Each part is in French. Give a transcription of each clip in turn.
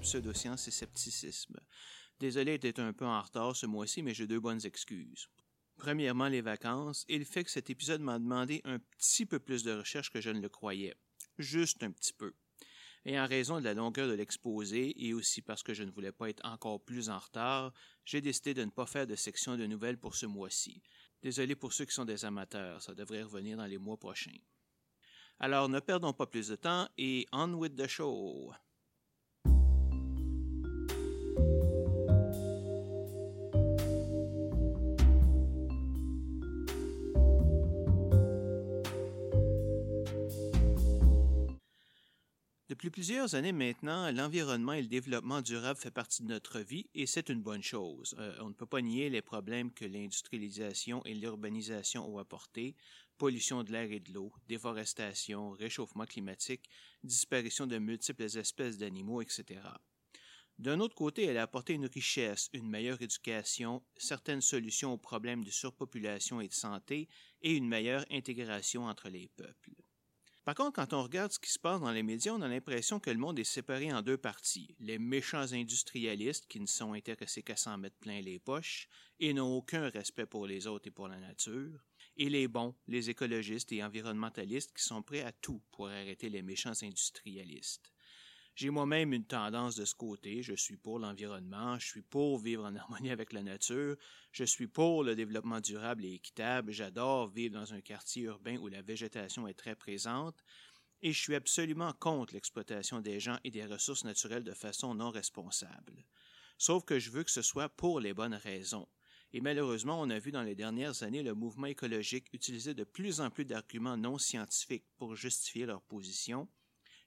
pseudosciences et scepticisme. Désolé d'être un peu en retard ce mois-ci, mais j'ai deux bonnes excuses. Premièrement, les vacances et le fait que cet épisode m'a demandé un petit peu plus de recherche que je ne le croyais. Juste un petit peu. Et en raison de la longueur de l'exposé et aussi parce que je ne voulais pas être encore plus en retard, j'ai décidé de ne pas faire de section de nouvelles pour ce mois-ci. Désolé pour ceux qui sont des amateurs, ça devrait revenir dans les mois prochains. Alors ne perdons pas plus de temps et on with the show. Depuis plusieurs années maintenant, l'environnement et le développement durable fait partie de notre vie et c'est une bonne chose. Euh, on ne peut pas nier les problèmes que l'industrialisation et l'urbanisation ont apportés, pollution de l'air et de l'eau, déforestation, réchauffement climatique, disparition de multiples espèces d'animaux, etc. D'un autre côté, elle a apporté une richesse, une meilleure éducation, certaines solutions aux problèmes de surpopulation et de santé et une meilleure intégration entre les peuples. Par contre, quand on regarde ce qui se passe dans les médias, on a l'impression que le monde est séparé en deux parties. Les méchants industrialistes qui ne sont intéressés qu'à s'en mettre plein les poches et n'ont aucun respect pour les autres et pour la nature, et les bons, les écologistes et environnementalistes qui sont prêts à tout pour arrêter les méchants industrialistes. J'ai moi-même une tendance de ce côté. Je suis pour l'environnement, je suis pour vivre en harmonie avec la nature, je suis pour le développement durable et équitable, j'adore vivre dans un quartier urbain où la végétation est très présente, et je suis absolument contre l'exploitation des gens et des ressources naturelles de façon non responsable. Sauf que je veux que ce soit pour les bonnes raisons. Et malheureusement, on a vu dans les dernières années le mouvement écologique utiliser de plus en plus d'arguments non scientifiques pour justifier leur position,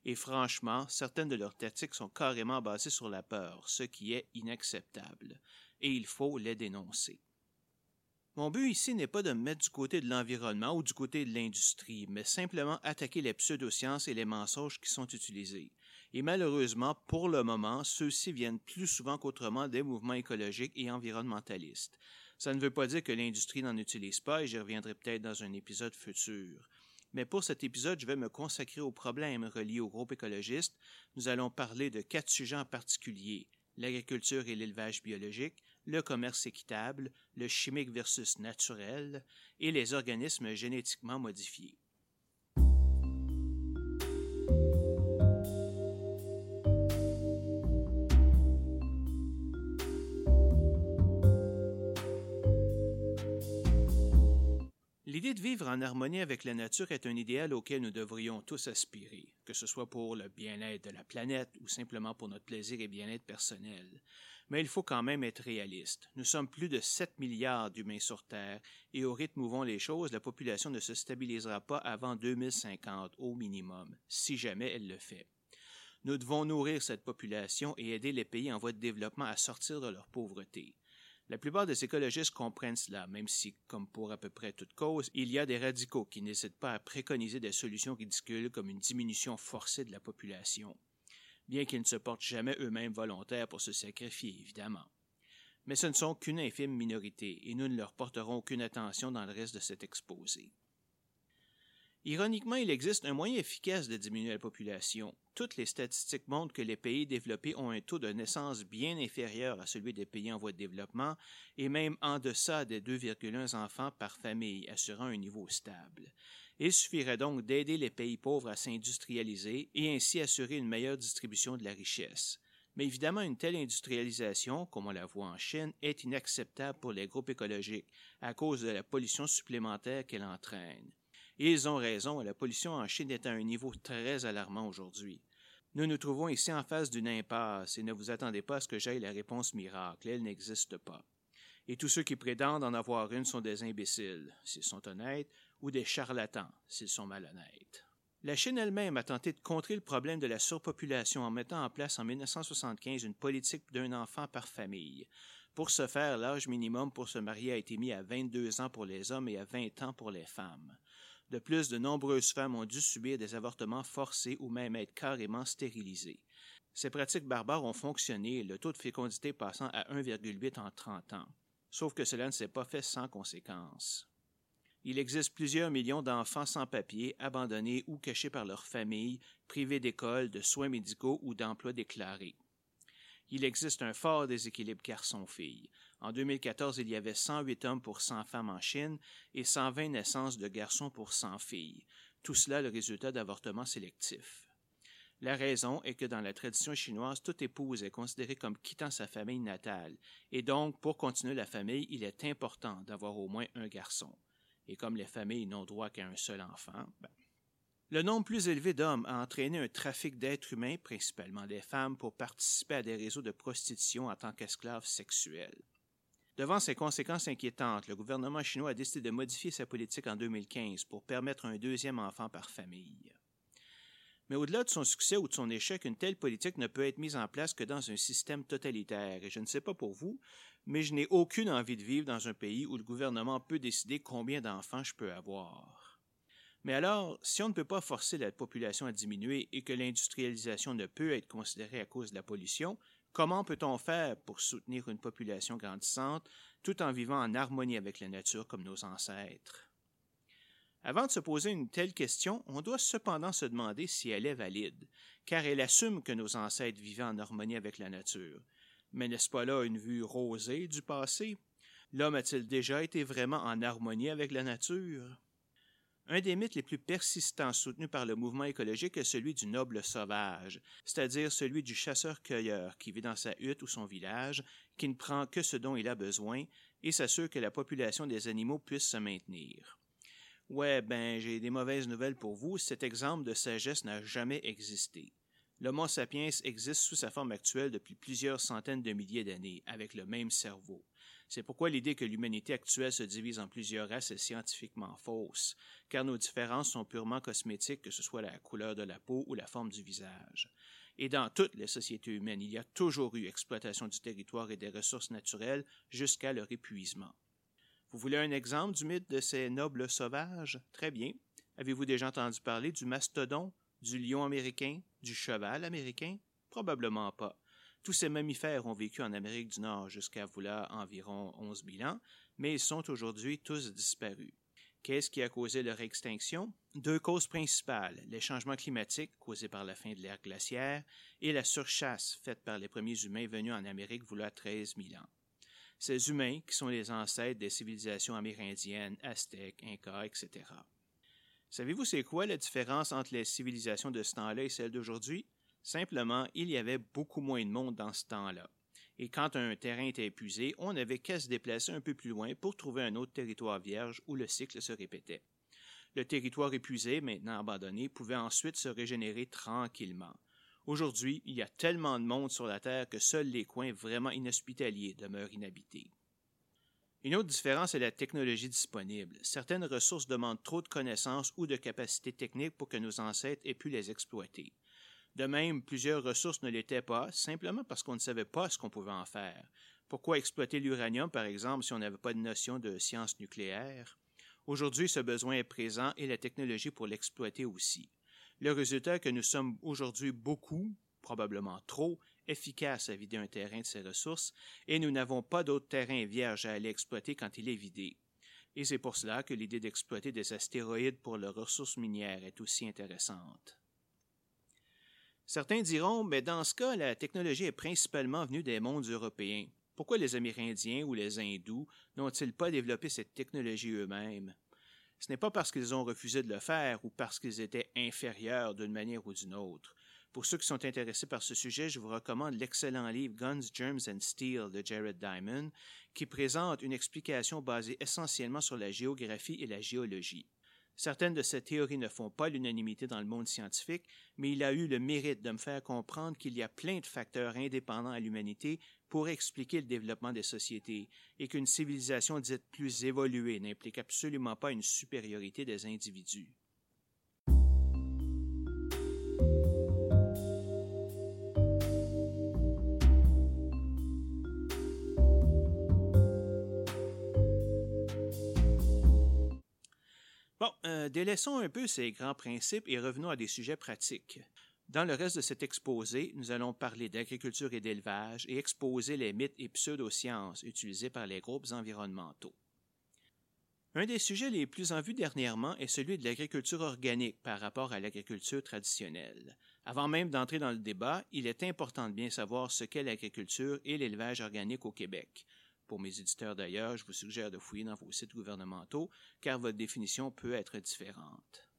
et franchement, certaines de leurs tactiques sont carrément basées sur la peur, ce qui est inacceptable, et il faut les dénoncer. Mon but ici n'est pas de me mettre du côté de l'environnement ou du côté de l'industrie, mais simplement attaquer les pseudosciences et les mensonges qui sont utilisés. Et malheureusement, pour le moment, ceux-ci viennent plus souvent qu'autrement des mouvements écologiques et environnementalistes. Ça ne veut pas dire que l'industrie n'en utilise pas, et j'y reviendrai peut-être dans un épisode futur. Mais pour cet épisode, je vais me consacrer aux problèmes reliés au groupe écologiste. Nous allons parler de quatre sujets en particulier l'agriculture et l'élevage biologique, le commerce équitable, le chimique versus naturel et les organismes génétiquement modifiés. L'idée de vivre en harmonie avec la nature est un idéal auquel nous devrions tous aspirer, que ce soit pour le bien-être de la planète ou simplement pour notre plaisir et bien-être personnel. Mais il faut quand même être réaliste. Nous sommes plus de 7 milliards d'humains sur Terre et au rythme où vont les choses, la population ne se stabilisera pas avant 2050 au minimum, si jamais elle le fait. Nous devons nourrir cette population et aider les pays en voie de développement à sortir de leur pauvreté. La plupart des écologistes comprennent cela, même si, comme pour à peu près toute cause, il y a des radicaux qui n'hésitent pas à préconiser des solutions ridicules comme une diminution forcée de la population, bien qu'ils ne se portent jamais eux-mêmes volontaires pour se sacrifier, évidemment. Mais ce ne sont qu'une infime minorité, et nous ne leur porterons aucune attention dans le reste de cet exposé. Ironiquement, il existe un moyen efficace de diminuer la population. Toutes les statistiques montrent que les pays développés ont un taux de naissance bien inférieur à celui des pays en voie de développement et même en deçà des 2,1 enfants par famille, assurant un niveau stable. Il suffirait donc d'aider les pays pauvres à s'industrialiser et ainsi assurer une meilleure distribution de la richesse. Mais évidemment, une telle industrialisation, comme on la voit en Chine, est inacceptable pour les groupes écologiques à cause de la pollution supplémentaire qu'elle entraîne. Ils ont raison, la pollution en Chine est à un niveau très alarmant aujourd'hui. Nous nous trouvons ici en face d'une impasse et ne vous attendez pas à ce que j'aille la réponse miracle, elle n'existe pas. Et tous ceux qui prétendent en avoir une sont des imbéciles, s'ils sont honnêtes, ou des charlatans, s'ils sont malhonnêtes. La Chine elle-même a tenté de contrer le problème de la surpopulation en mettant en place en 1975 une politique d'un enfant par famille. Pour ce faire, l'âge minimum pour se marier a été mis à 22 ans pour les hommes et à 20 ans pour les femmes. De plus, de nombreuses femmes ont dû subir des avortements forcés ou même être carrément stérilisées. Ces pratiques barbares ont fonctionné, le taux de fécondité passant à 1,8 en 30 ans. Sauf que cela ne s'est pas fait sans conséquences. Il existe plusieurs millions d'enfants sans papier, abandonnés ou cachés par leur famille, privés d'école, de soins médicaux ou d'emplois déclarés. Il existe un fort déséquilibre garçon-fille. En 2014, il y avait 108 hommes pour 100 femmes en Chine et 120 naissances de garçons pour 100 filles. Tout cela le résultat d'avortements sélectifs. La raison est que dans la tradition chinoise, toute épouse est considérée comme quittant sa famille natale, et donc, pour continuer la famille, il est important d'avoir au moins un garçon. Et comme les familles n'ont droit qu'à un seul enfant, ben, le nombre plus élevé d'hommes a entraîné un trafic d'êtres humains, principalement des femmes, pour participer à des réseaux de prostitution en tant qu'esclaves sexuels. Devant ces conséquences inquiétantes, le gouvernement chinois a décidé de modifier sa politique en 2015 pour permettre un deuxième enfant par famille. Mais au-delà de son succès ou de son échec, une telle politique ne peut être mise en place que dans un système totalitaire. Et je ne sais pas pour vous, mais je n'ai aucune envie de vivre dans un pays où le gouvernement peut décider combien d'enfants je peux avoir. Mais alors, si on ne peut pas forcer la population à diminuer et que l'industrialisation ne peut être considérée à cause de la pollution, comment peut-on faire pour soutenir une population grandissante tout en vivant en harmonie avec la nature comme nos ancêtres? Avant de se poser une telle question, on doit cependant se demander si elle est valide, car elle assume que nos ancêtres vivaient en harmonie avec la nature. Mais n'est-ce pas là une vue rosée du passé? L'homme a-t-il déjà été vraiment en harmonie avec la nature? Un des mythes les plus persistants soutenus par le mouvement écologique est celui du noble sauvage, c'est-à-dire celui du chasseur-cueilleur qui vit dans sa hutte ou son village, qui ne prend que ce dont il a besoin et s'assure que la population des animaux puisse se maintenir. Ouais, ben, j'ai des mauvaises nouvelles pour vous. Cet exemple de sagesse n'a jamais existé. L'Homo sapiens existe sous sa forme actuelle depuis plusieurs centaines de milliers d'années, avec le même cerveau. C'est pourquoi l'idée que l'humanité actuelle se divise en plusieurs races est scientifiquement fausse, car nos différences sont purement cosmétiques, que ce soit la couleur de la peau ou la forme du visage. Et dans toutes les sociétés humaines, il y a toujours eu exploitation du territoire et des ressources naturelles jusqu'à leur épuisement. Vous voulez un exemple du mythe de ces nobles sauvages? Très bien. Avez-vous déjà entendu parler du mastodon, du lion américain, du cheval américain? Probablement pas. Tous ces mammifères ont vécu en Amérique du Nord jusqu'à voilà environ 11 000 ans, mais ils sont aujourd'hui tous disparus. Qu'est-ce qui a causé leur extinction? Deux causes principales, les changements climatiques causés par la fin de l'ère glaciaire et la surchasse faite par les premiers humains venus en Amérique voilà 13 000 ans ces humains qui sont les ancêtres des civilisations amérindiennes, aztèques, incas, etc. Savez-vous c'est quoi la différence entre les civilisations de ce temps-là et celles d'aujourd'hui? Simplement, il y avait beaucoup moins de monde dans ce temps-là. Et quand un terrain était épuisé, on n'avait qu'à se déplacer un peu plus loin pour trouver un autre territoire vierge où le cycle se répétait. Le territoire épuisé, maintenant abandonné, pouvait ensuite se régénérer tranquillement. Aujourd'hui, il y a tellement de monde sur la Terre que seuls les coins vraiment inhospitaliers demeurent inhabités. Une autre différence est la technologie disponible. Certaines ressources demandent trop de connaissances ou de capacités techniques pour que nos ancêtres aient pu les exploiter. De même, plusieurs ressources ne l'étaient pas, simplement parce qu'on ne savait pas ce qu'on pouvait en faire. Pourquoi exploiter l'uranium, par exemple, si on n'avait pas de notion de science nucléaire? Aujourd'hui, ce besoin est présent et la technologie pour l'exploiter aussi. Le résultat est que nous sommes aujourd'hui beaucoup, probablement trop, efficaces à vider un terrain de ses ressources et nous n'avons pas d'autre terrain vierge à aller exploiter quand il est vidé. Et c'est pour cela que l'idée d'exploiter des astéroïdes pour leurs ressources minières est aussi intéressante. Certains diront, mais dans ce cas, la technologie est principalement venue des mondes européens. Pourquoi les Amérindiens ou les Hindous n'ont-ils pas développé cette technologie eux-mêmes? Ce n'est pas parce qu'ils ont refusé de le faire ou parce qu'ils étaient inférieurs d'une manière ou d'une autre. Pour ceux qui sont intéressés par ce sujet, je vous recommande l'excellent livre Guns, Germs and Steel de Jared Diamond, qui présente une explication basée essentiellement sur la géographie et la géologie. Certaines de ces théories ne font pas l'unanimité dans le monde scientifique, mais il a eu le mérite de me faire comprendre qu'il y a plein de facteurs indépendants à l'humanité pour expliquer le développement des sociétés et qu'une civilisation dite plus évoluée n'implique absolument pas une supériorité des individus. Bon, euh, délaissons un peu ces grands principes et revenons à des sujets pratiques. Dans le reste de cet exposé, nous allons parler d'agriculture et d'élevage et exposer les mythes et pseudosciences utilisés par les groupes environnementaux. Un des sujets les plus en vue dernièrement est celui de l'agriculture organique par rapport à l'agriculture traditionnelle. Avant même d'entrer dans le débat, il est important de bien savoir ce qu'est l'agriculture et l'élevage organique au Québec. Pour mes éditeurs d'ailleurs, je vous suggère de fouiller dans vos sites gouvernementaux, car votre définition peut être différente.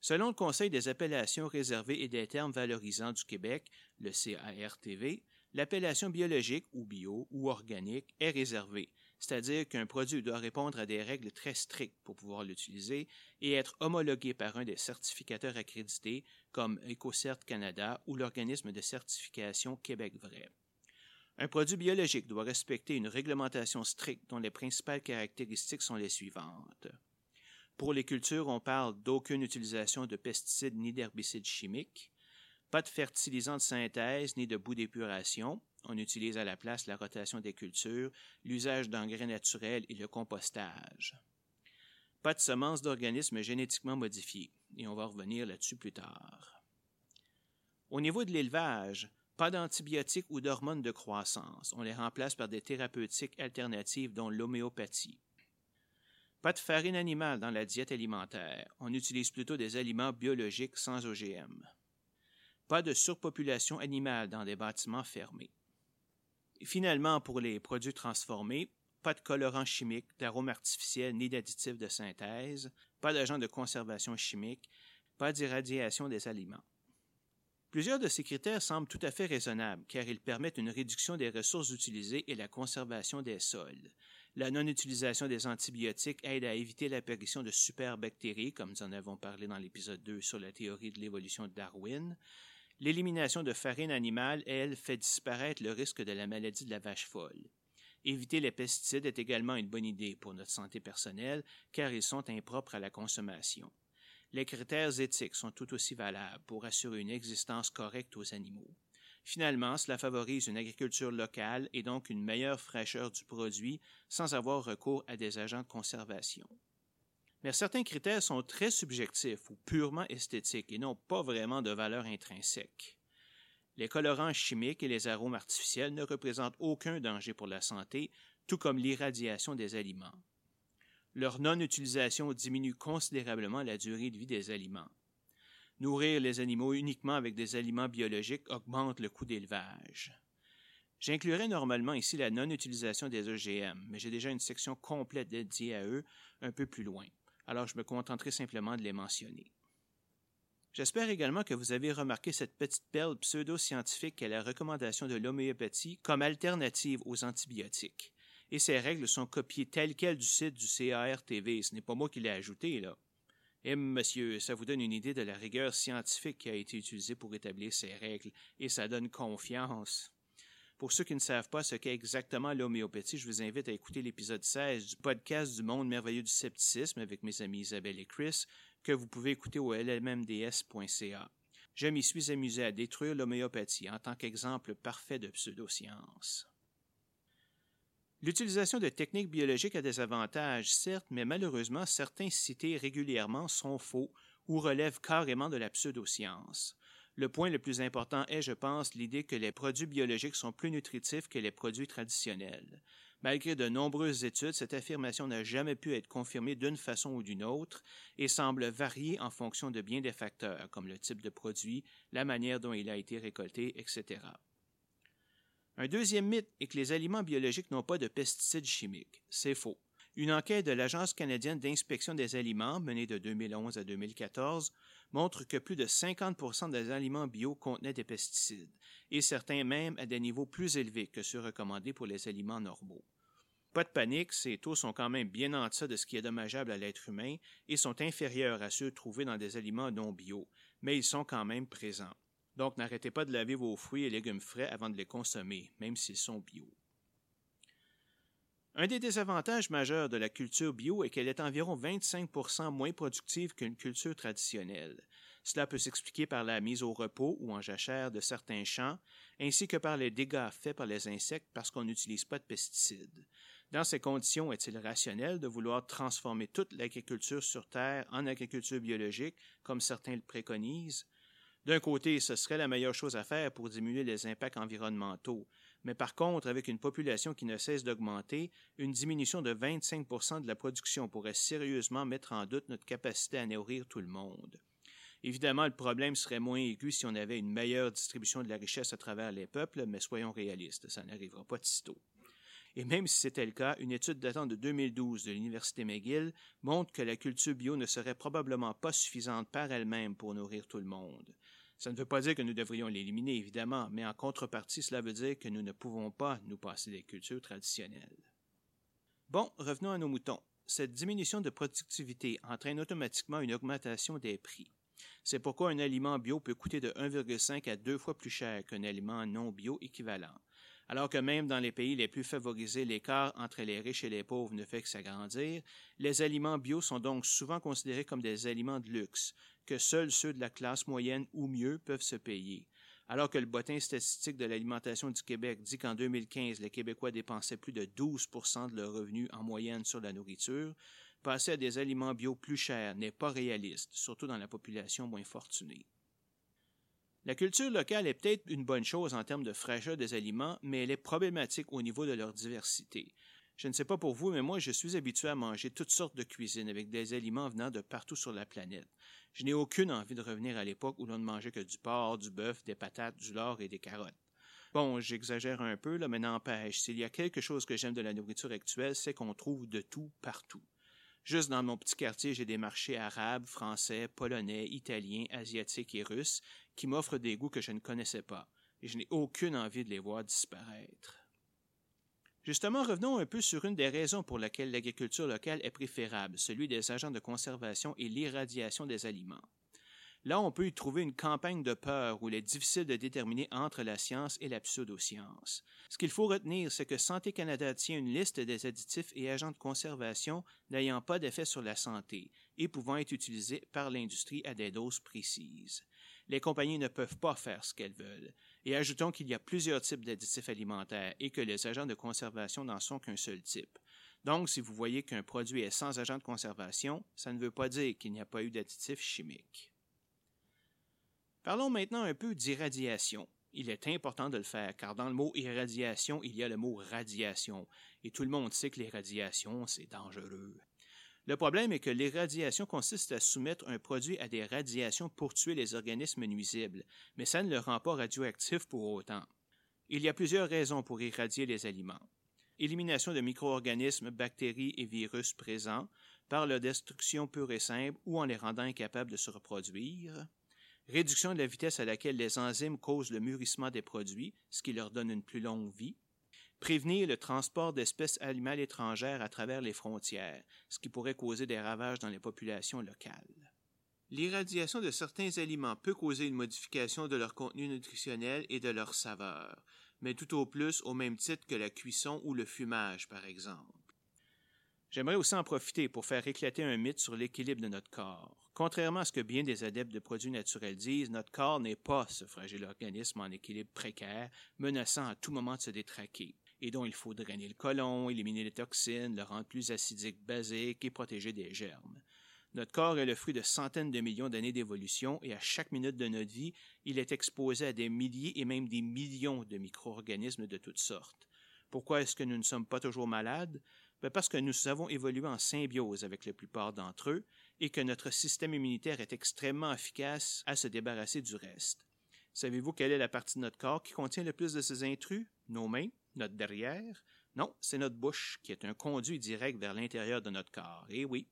Selon le Conseil des appellations réservées et des termes valorisants du Québec, le CARTV, l'appellation biologique ou bio ou organique est réservée, c'est-à-dire qu'un produit doit répondre à des règles très strictes pour pouvoir l'utiliser et être homologué par un des certificateurs accrédités comme EcoCert Canada ou l'organisme de certification Québec Vrai. Un produit biologique doit respecter une réglementation stricte dont les principales caractéristiques sont les suivantes. Pour les cultures, on parle d'aucune utilisation de pesticides ni d'herbicides chimiques, pas de fertilisants de synthèse ni de bout d'épuration. On utilise à la place la rotation des cultures, l'usage d'engrais naturels et le compostage. Pas de semences d'organismes génétiquement modifiés, et on va revenir là-dessus plus tard. Au niveau de l'élevage, pas d'antibiotiques ou d'hormones de croissance. On les remplace par des thérapeutiques alternatives dont l'homéopathie. Pas de farine animale dans la diète alimentaire. On utilise plutôt des aliments biologiques sans OGM. Pas de surpopulation animale dans des bâtiments fermés. Finalement, pour les produits transformés, pas de colorants chimiques, d'arômes artificiels ni d'additifs de synthèse, pas d'agents de conservation chimique, pas d'irradiation des aliments. Plusieurs de ces critères semblent tout à fait raisonnables, car ils permettent une réduction des ressources utilisées et la conservation des sols. La non-utilisation des antibiotiques aide à éviter l'apparition de superbactéries, comme nous en avons parlé dans l'épisode 2 sur la théorie de l'évolution de Darwin. L'élimination de farine animale, elle, fait disparaître le risque de la maladie de la vache folle. Éviter les pesticides est également une bonne idée pour notre santé personnelle, car ils sont impropres à la consommation. Les critères éthiques sont tout aussi valables pour assurer une existence correcte aux animaux. Finalement, cela favorise une agriculture locale et donc une meilleure fraîcheur du produit sans avoir recours à des agents de conservation. Mais certains critères sont très subjectifs ou purement esthétiques et n'ont pas vraiment de valeur intrinsèque. Les colorants chimiques et les arômes artificiels ne représentent aucun danger pour la santé, tout comme l'irradiation des aliments. Leur non-utilisation diminue considérablement la durée de vie des aliments. Nourrir les animaux uniquement avec des aliments biologiques augmente le coût d'élevage. J'inclurais normalement ici la non-utilisation des OGM, mais j'ai déjà une section complète dédiée à eux un peu plus loin, alors je me contenterai simplement de les mentionner. J'espère également que vous avez remarqué cette petite perle pseudo-scientifique qu'est la recommandation de l'homéopathie comme alternative aux antibiotiques et ces règles sont copiées telles quelles du site du CARTV. Ce n'est pas moi qui l'ai ajouté, là. Eh, monsieur, ça vous donne une idée de la rigueur scientifique qui a été utilisée pour établir ces règles, et ça donne confiance. Pour ceux qui ne savent pas ce qu'est exactement l'homéopathie, je vous invite à écouter l'épisode 16 du podcast du monde merveilleux du scepticisme avec mes amis Isabelle et Chris, que vous pouvez écouter au lmmds.ca. Je m'y suis amusé à détruire l'homéopathie en tant qu'exemple parfait de pseudoscience. L'utilisation de techniques biologiques a des avantages, certes, mais malheureusement, certains cités régulièrement sont faux ou relèvent carrément de la pseudoscience. Le point le plus important est, je pense, l'idée que les produits biologiques sont plus nutritifs que les produits traditionnels. Malgré de nombreuses études, cette affirmation n'a jamais pu être confirmée d'une façon ou d'une autre et semble varier en fonction de bien des facteurs, comme le type de produit, la manière dont il a été récolté, etc. Un deuxième mythe est que les aliments biologiques n'ont pas de pesticides chimiques. C'est faux. Une enquête de l'Agence canadienne d'inspection des aliments, menée de 2011 à 2014, montre que plus de 50% des aliments bio contenaient des pesticides, et certains même à des niveaux plus élevés que ceux recommandés pour les aliments normaux. Pas de panique, ces taux sont quand même bien en deçà de ce qui est dommageable à l'être humain et sont inférieurs à ceux trouvés dans des aliments non bio, mais ils sont quand même présents. Donc, n'arrêtez pas de laver vos fruits et légumes frais avant de les consommer, même s'ils sont bio. Un des désavantages majeurs de la culture bio est qu'elle est environ 25% moins productive qu'une culture traditionnelle. Cela peut s'expliquer par la mise au repos ou en jachère de certains champs, ainsi que par les dégâts faits par les insectes parce qu'on n'utilise pas de pesticides. Dans ces conditions, est-il rationnel de vouloir transformer toute l'agriculture sur Terre en agriculture biologique, comme certains le préconisent? D'un côté, ce serait la meilleure chose à faire pour diminuer les impacts environnementaux, mais par contre, avec une population qui ne cesse d'augmenter, une diminution de 25% de la production pourrait sérieusement mettre en doute notre capacité à nourrir tout le monde. Évidemment, le problème serait moins aigu si on avait une meilleure distribution de la richesse à travers les peuples, mais soyons réalistes, ça n'arrivera pas de sitôt. Et même si c'était le cas, une étude datant de 2012 de l'Université McGill montre que la culture bio ne serait probablement pas suffisante par elle-même pour nourrir tout le monde. Ça ne veut pas dire que nous devrions l'éliminer, évidemment, mais en contrepartie, cela veut dire que nous ne pouvons pas nous passer des cultures traditionnelles. Bon, revenons à nos moutons. Cette diminution de productivité entraîne automatiquement une augmentation des prix. C'est pourquoi un aliment bio peut coûter de 1,5 à 2 fois plus cher qu'un aliment non bio équivalent alors que même dans les pays les plus favorisés, l'écart entre les riches et les pauvres ne fait que s'agrandir, les aliments bio sont donc souvent considérés comme des aliments de luxe, que seuls ceux de la classe moyenne ou mieux peuvent se payer. Alors que le bottin statistique de l'alimentation du Québec dit qu'en 2015, les Québécois dépensaient plus de 12% de leurs revenus en moyenne sur la nourriture, passer à des aliments bio plus chers n'est pas réaliste, surtout dans la population moins fortunée. La culture locale est peut-être une bonne chose en termes de fraîcheur des aliments, mais elle est problématique au niveau de leur diversité. Je ne sais pas pour vous, mais moi, je suis habitué à manger toutes sortes de cuisines avec des aliments venant de partout sur la planète. Je n'ai aucune envie de revenir à l'époque où l'on ne mangeait que du porc, du bœuf, des patates, du lard et des carottes. Bon, j'exagère un peu, là, mais n'empêche, s'il y a quelque chose que j'aime de la nourriture actuelle, c'est qu'on trouve de tout partout. Juste dans mon petit quartier, j'ai des marchés arabes, français, polonais, italiens, asiatiques et russes qui m'offrent des goûts que je ne connaissais pas, et je n'ai aucune envie de les voir disparaître. Justement, revenons un peu sur une des raisons pour lesquelles l'agriculture locale est préférable, celui des agents de conservation et l'irradiation des aliments. Là, on peut y trouver une campagne de peur où il est difficile de déterminer entre la science et la pseudoscience. Ce qu'il faut retenir, c'est que Santé Canada tient une liste des additifs et agents de conservation n'ayant pas d'effet sur la santé et pouvant être utilisés par l'industrie à des doses précises. Les compagnies ne peuvent pas faire ce qu'elles veulent. Et ajoutons qu'il y a plusieurs types d'additifs alimentaires et que les agents de conservation n'en sont qu'un seul type. Donc, si vous voyez qu'un produit est sans agent de conservation, ça ne veut pas dire qu'il n'y a pas eu d'additifs chimiques. Parlons maintenant un peu d'irradiation. Il est important de le faire, car dans le mot irradiation, il y a le mot radiation, et tout le monde sait que les radiations, c'est dangereux. Le problème est que l'irradiation consiste à soumettre un produit à des radiations pour tuer les organismes nuisibles, mais ça ne le rend pas radioactif pour autant. Il y a plusieurs raisons pour irradier les aliments. Élimination de micro-organismes, bactéries et virus présents par leur destruction pure et simple ou en les rendant incapables de se reproduire réduction de la vitesse à laquelle les enzymes causent le mûrissement des produits, ce qui leur donne une plus longue vie, prévenir le transport d'espèces animales étrangères à travers les frontières, ce qui pourrait causer des ravages dans les populations locales. L'irradiation de certains aliments peut causer une modification de leur contenu nutritionnel et de leur saveur, mais tout au plus au même titre que la cuisson ou le fumage, par exemple. J'aimerais aussi en profiter pour faire éclater un mythe sur l'équilibre de notre corps. Contrairement à ce que bien des adeptes de produits naturels disent, notre corps n'est pas ce fragile organisme en équilibre précaire, menaçant à tout moment de se détraquer, et dont il faut drainer le côlon, éliminer les toxines, le rendre plus acidique, basique et protéger des germes. Notre corps est le fruit de centaines de millions d'années d'évolution et à chaque minute de notre vie, il est exposé à des milliers et même des millions de micro-organismes de toutes sortes. Pourquoi est-ce que nous ne sommes pas toujours malades? Ben, parce que nous avons évolué en symbiose avec la plupart d'entre eux et que notre système immunitaire est extrêmement efficace à se débarrasser du reste. Savez-vous quelle est la partie de notre corps qui contient le plus de ces intrus? Nos mains? Notre derrière? Non, c'est notre bouche, qui est un conduit direct vers l'intérieur de notre corps. Et oui,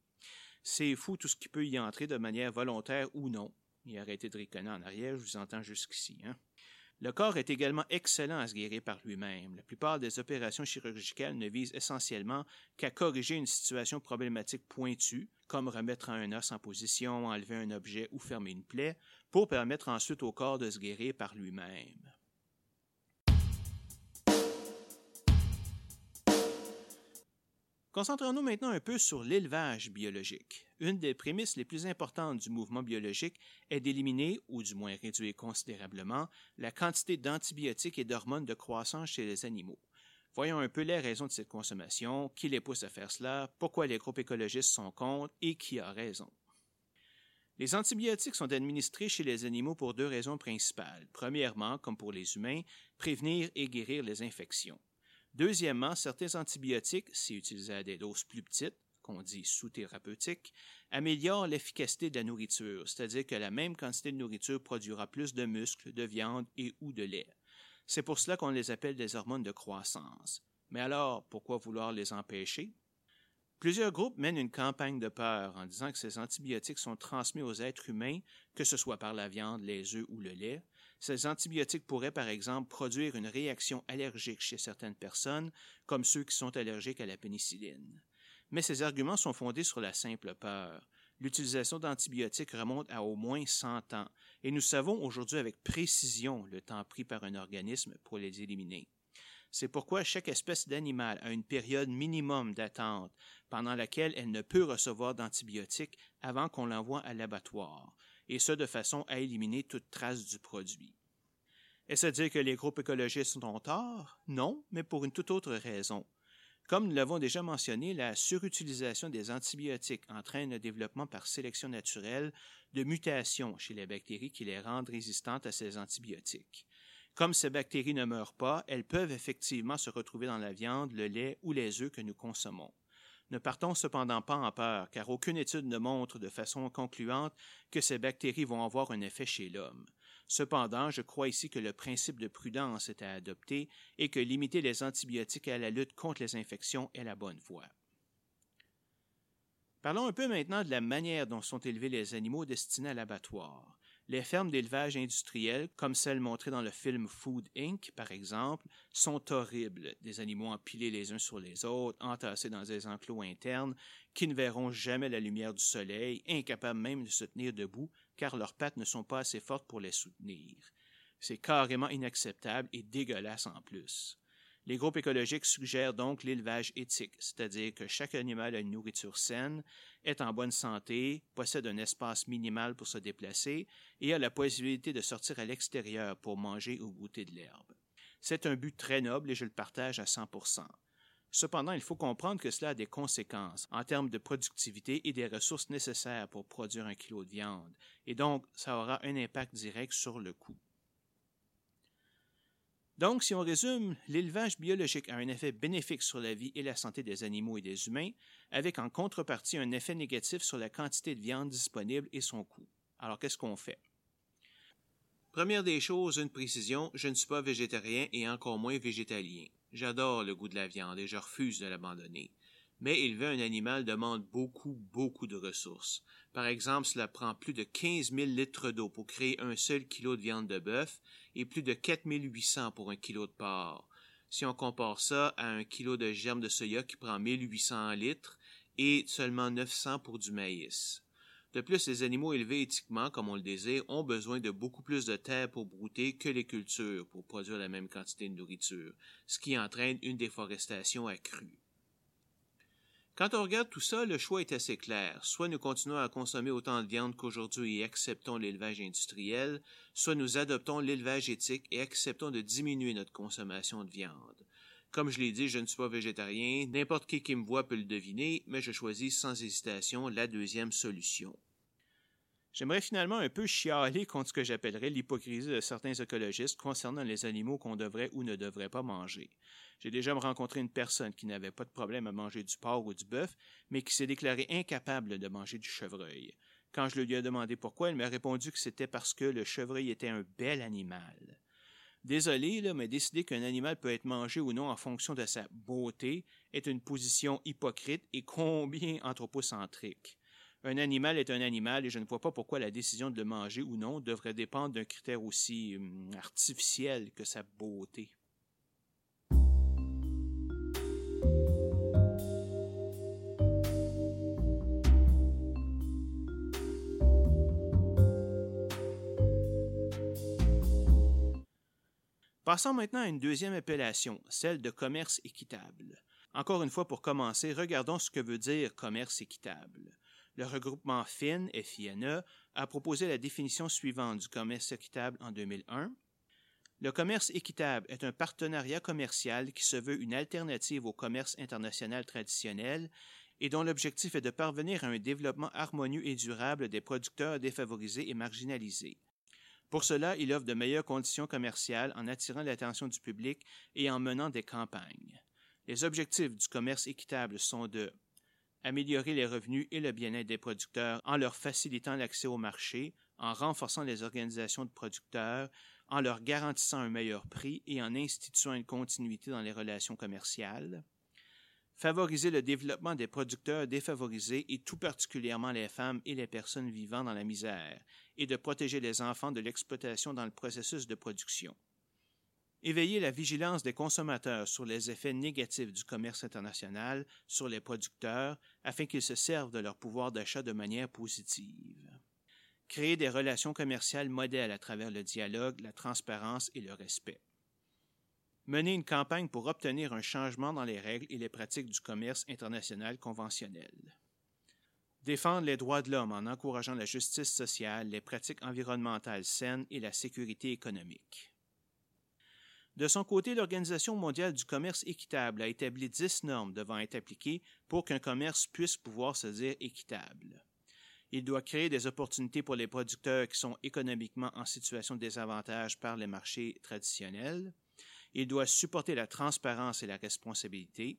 c'est fou tout ce qui peut y entrer de manière volontaire ou non. Et arrêtez de riconner en arrière, je vous entends jusqu'ici. Hein? Le corps est également excellent à se guérir par lui-même. La plupart des opérations chirurgicales ne visent essentiellement qu'à corriger une situation problématique pointue, comme remettre un os en position, enlever un objet ou fermer une plaie, pour permettre ensuite au corps de se guérir par lui-même. Concentrons-nous maintenant un peu sur l'élevage biologique. Une des prémices les plus importantes du mouvement biologique est d'éliminer, ou du moins réduire considérablement, la quantité d'antibiotiques et d'hormones de croissance chez les animaux. Voyons un peu les raisons de cette consommation, qui les pousse à faire cela, pourquoi les groupes écologistes sont contre et qui a raison. Les antibiotiques sont administrés chez les animaux pour deux raisons principales. Premièrement, comme pour les humains, prévenir et guérir les infections. Deuxièmement, certains antibiotiques, si utilisés à des doses plus petites, qu'on dit sous-thérapeutiques, améliorent l'efficacité de la nourriture, c'est-à-dire que la même quantité de nourriture produira plus de muscles, de viande et ou de lait. C'est pour cela qu'on les appelle des hormones de croissance. Mais alors, pourquoi vouloir les empêcher? Plusieurs groupes mènent une campagne de peur en disant que ces antibiotiques sont transmis aux êtres humains, que ce soit par la viande, les œufs ou le lait. Ces antibiotiques pourraient, par exemple, produire une réaction allergique chez certaines personnes, comme ceux qui sont allergiques à la pénicilline. Mais ces arguments sont fondés sur la simple peur. L'utilisation d'antibiotiques remonte à au moins 100 ans, et nous savons aujourd'hui avec précision le temps pris par un organisme pour les éliminer. C'est pourquoi chaque espèce d'animal a une période minimum d'attente pendant laquelle elle ne peut recevoir d'antibiotiques avant qu'on l'envoie à l'abattoir, et ce de façon à éliminer toute trace du produit. Est-ce à dire que les groupes écologistes ont tort? Non, mais pour une toute autre raison. Comme nous l'avons déjà mentionné, la surutilisation des antibiotiques entraîne le développement par sélection naturelle de mutations chez les bactéries qui les rendent résistantes à ces antibiotiques. Comme ces bactéries ne meurent pas, elles peuvent effectivement se retrouver dans la viande, le lait ou les œufs que nous consommons. Ne partons cependant pas en peur, car aucune étude ne montre de façon concluante que ces bactéries vont avoir un effet chez l'homme. Cependant, je crois ici que le principe de prudence est à adopter et que limiter les antibiotiques à la lutte contre les infections est la bonne voie. Parlons un peu maintenant de la manière dont sont élevés les animaux destinés à l'abattoir. Les fermes d'élevage industriel, comme celles montrées dans le film Food Inc., par exemple, sont horribles. Des animaux empilés les uns sur les autres, entassés dans des enclos internes, qui ne verront jamais la lumière du soleil, incapables même de se tenir debout, car leurs pattes ne sont pas assez fortes pour les soutenir. C'est carrément inacceptable et dégueulasse en plus. Les groupes écologiques suggèrent donc l'élevage éthique, c'est-à-dire que chaque animal a une nourriture saine, est en bonne santé, possède un espace minimal pour se déplacer et a la possibilité de sortir à l'extérieur pour manger ou goûter de l'herbe. C'est un but très noble et je le partage à 100% Cependant, il faut comprendre que cela a des conséquences en termes de productivité et des ressources nécessaires pour produire un kilo de viande, et donc ça aura un impact direct sur le coût. Donc, si on résume, l'élevage biologique a un effet bénéfique sur la vie et la santé des animaux et des humains, avec en contrepartie un effet négatif sur la quantité de viande disponible et son coût. Alors, qu'est-ce qu'on fait? Première des choses, une précision, je ne suis pas végétarien et encore moins végétalien. J'adore le goût de la viande et je refuse de l'abandonner. Mais élever un animal demande beaucoup, beaucoup de ressources. Par exemple, cela prend plus de 15 000 litres d'eau pour créer un seul kilo de viande de bœuf et plus de 4 800 pour un kilo de porc. Si on compare ça à un kilo de germe de soya qui prend 1800 litres et seulement 900 pour du maïs. De plus, les animaux élevés éthiquement, comme on le désire, ont besoin de beaucoup plus de terre pour brouter que les cultures pour produire la même quantité de nourriture, ce qui entraîne une déforestation accrue. Quand on regarde tout ça, le choix est assez clair. Soit nous continuons à consommer autant de viande qu'aujourd'hui et acceptons l'élevage industriel, soit nous adoptons l'élevage éthique et acceptons de diminuer notre consommation de viande. Comme je l'ai dit, je ne suis pas végétarien, n'importe qui qui me voit peut le deviner, mais je choisis sans hésitation la deuxième solution. J'aimerais finalement un peu chialer contre ce que j'appellerais l'hypocrisie de certains écologistes concernant les animaux qu'on devrait ou ne devrait pas manger. J'ai déjà rencontré une personne qui n'avait pas de problème à manger du porc ou du bœuf, mais qui s'est déclarée incapable de manger du chevreuil. Quand je lui ai demandé pourquoi, elle m'a répondu que c'était parce que le chevreuil était un bel animal. Désolé, mais décider qu'un animal peut être mangé ou non en fonction de sa beauté est une position hypocrite et combien anthropocentrique. Un animal est un animal et je ne vois pas pourquoi la décision de le manger ou non devrait dépendre d'un critère aussi hum, artificiel que sa beauté. Passons maintenant à une deuxième appellation, celle de commerce équitable. Encore une fois, pour commencer, regardons ce que veut dire commerce équitable. Le regroupement FIN, FINE, a proposé la définition suivante du commerce équitable en 2001. Le commerce équitable est un partenariat commercial qui se veut une alternative au commerce international traditionnel et dont l'objectif est de parvenir à un développement harmonieux et durable des producteurs défavorisés et marginalisés. Pour cela, il offre de meilleures conditions commerciales en attirant l'attention du public et en menant des campagnes. Les objectifs du commerce équitable sont de améliorer les revenus et le bien-être des producteurs en leur facilitant l'accès au marché, en renforçant les organisations de producteurs, en leur garantissant un meilleur prix et en instituant une continuité dans les relations commerciales, favoriser le développement des producteurs défavorisés et tout particulièrement les femmes et les personnes vivant dans la misère, et de protéger les enfants de l'exploitation dans le processus de production. Éveiller la vigilance des consommateurs sur les effets négatifs du commerce international sur les producteurs afin qu'ils se servent de leur pouvoir d'achat de manière positive. Créer des relations commerciales modèles à travers le dialogue, la transparence et le respect. Mener une campagne pour obtenir un changement dans les règles et les pratiques du commerce international conventionnel. Défendre les droits de l'homme en encourageant la justice sociale, les pratiques environnementales saines et la sécurité économique. De son côté, l'Organisation mondiale du commerce équitable a établi dix normes devant être appliquées pour qu'un commerce puisse pouvoir se dire équitable. Il doit créer des opportunités pour les producteurs qui sont économiquement en situation de désavantage par les marchés traditionnels. Il doit supporter la transparence et la responsabilité.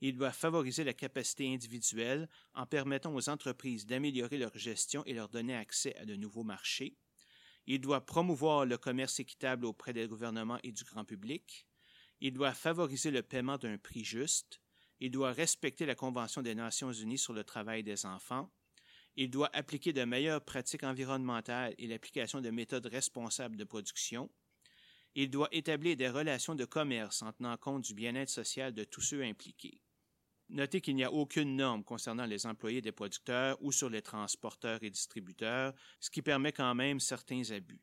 Il doit favoriser la capacité individuelle en permettant aux entreprises d'améliorer leur gestion et leur donner accès à de nouveaux marchés. Il doit promouvoir le commerce équitable auprès des gouvernements et du grand public. Il doit favoriser le paiement d'un prix juste. Il doit respecter la Convention des Nations unies sur le travail des enfants. Il doit appliquer de meilleures pratiques environnementales et l'application de méthodes responsables de production. Il doit établir des relations de commerce en tenant compte du bien-être social de tous ceux impliqués. Notez qu'il n'y a aucune norme concernant les employés des producteurs ou sur les transporteurs et distributeurs, ce qui permet quand même certains abus.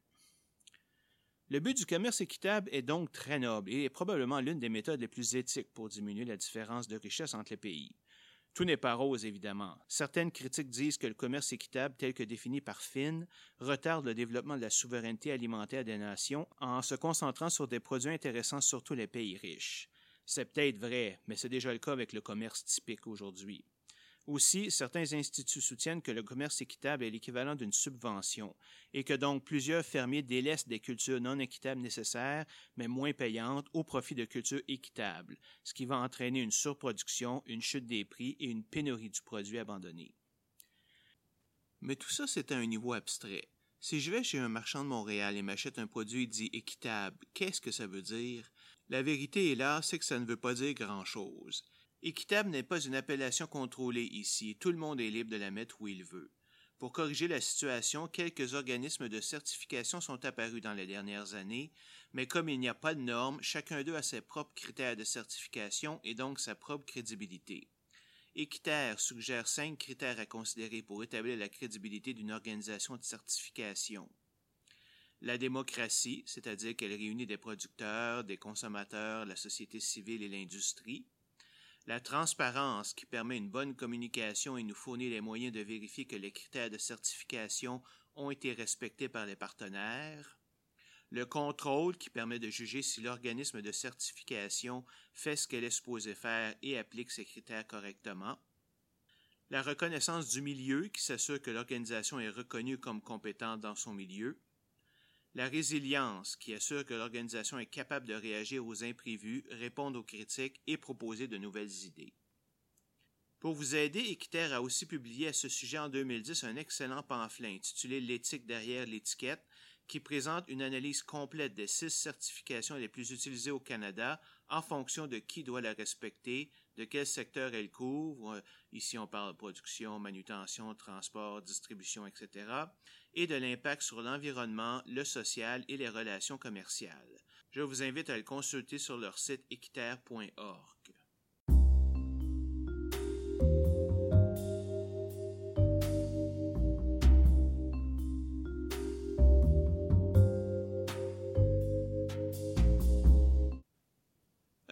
Le but du commerce équitable est donc très noble et est probablement l'une des méthodes les plus éthiques pour diminuer la différence de richesse entre les pays. Tout n'est pas rose, évidemment. Certaines critiques disent que le commerce équitable, tel que défini par Finn, retarde le développement de la souveraineté alimentaire des nations en se concentrant sur des produits intéressants surtout les pays riches. C'est peut-être vrai, mais c'est déjà le cas avec le commerce typique aujourd'hui. Aussi, certains instituts soutiennent que le commerce équitable est l'équivalent d'une subvention et que donc plusieurs fermiers délaissent des cultures non équitables nécessaires, mais moins payantes, au profit de cultures équitables, ce qui va entraîner une surproduction, une chute des prix et une pénurie du produit abandonné. Mais tout ça, c'est à un niveau abstrait. Si je vais chez un marchand de Montréal et m'achète un produit dit équitable, qu'est-ce que ça veut dire? La vérité est là, c'est que ça ne veut pas dire grand-chose. Équitable n'est pas une appellation contrôlée ici, tout le monde est libre de la mettre où il veut. Pour corriger la situation, quelques organismes de certification sont apparus dans les dernières années, mais comme il n'y a pas de normes, chacun d'eux a ses propres critères de certification et donc sa propre crédibilité. Équiterre suggère cinq critères à considérer pour établir la crédibilité d'une organisation de certification la démocratie, c'est-à-dire qu'elle réunit des producteurs, des consommateurs, la société civile et l'industrie, la transparence qui permet une bonne communication et nous fournit les moyens de vérifier que les critères de certification ont été respectés par les partenaires, le contrôle qui permet de juger si l'organisme de certification fait ce qu'elle est supposée faire et applique ses critères correctement, la reconnaissance du milieu qui s'assure que l'organisation est reconnue comme compétente dans son milieu, la résilience, qui assure que l'organisation est capable de réagir aux imprévus, répondre aux critiques et proposer de nouvelles idées. Pour vous aider, Équiterre a aussi publié à ce sujet en 2010 un excellent pamphlet intitulé L'éthique derrière l'étiquette, qui présente une analyse complète des six certifications les plus utilisées au Canada en fonction de qui doit la respecter, de quel secteur elle couvre, ici on parle de production, manutention, transport, distribution, etc., et de l'impact sur l'environnement, le social et les relations commerciales. Je vous invite à le consulter sur leur site équiterre.org.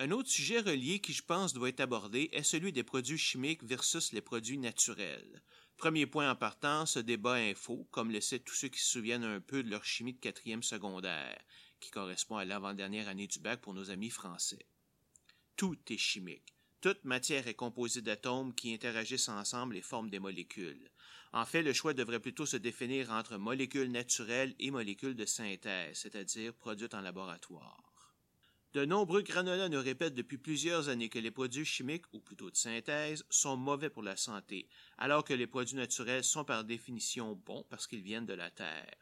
Un autre sujet relié qui, je pense, doit être abordé est celui des produits chimiques versus les produits naturels. Premier point en partant, ce débat info, comme le sait tous ceux qui se souviennent un peu de leur chimie de quatrième secondaire, qui correspond à l'avant-dernière année du bac pour nos amis français. Tout est chimique. Toute matière est composée d'atomes qui interagissent ensemble et forment des molécules. En fait, le choix devrait plutôt se définir entre molécules naturelles et molécules de synthèse, c'est-à-dire produites en laboratoire. De nombreux granolas nous répètent depuis plusieurs années que les produits chimiques, ou plutôt de synthèse, sont mauvais pour la santé, alors que les produits naturels sont par définition bons parce qu'ils viennent de la terre.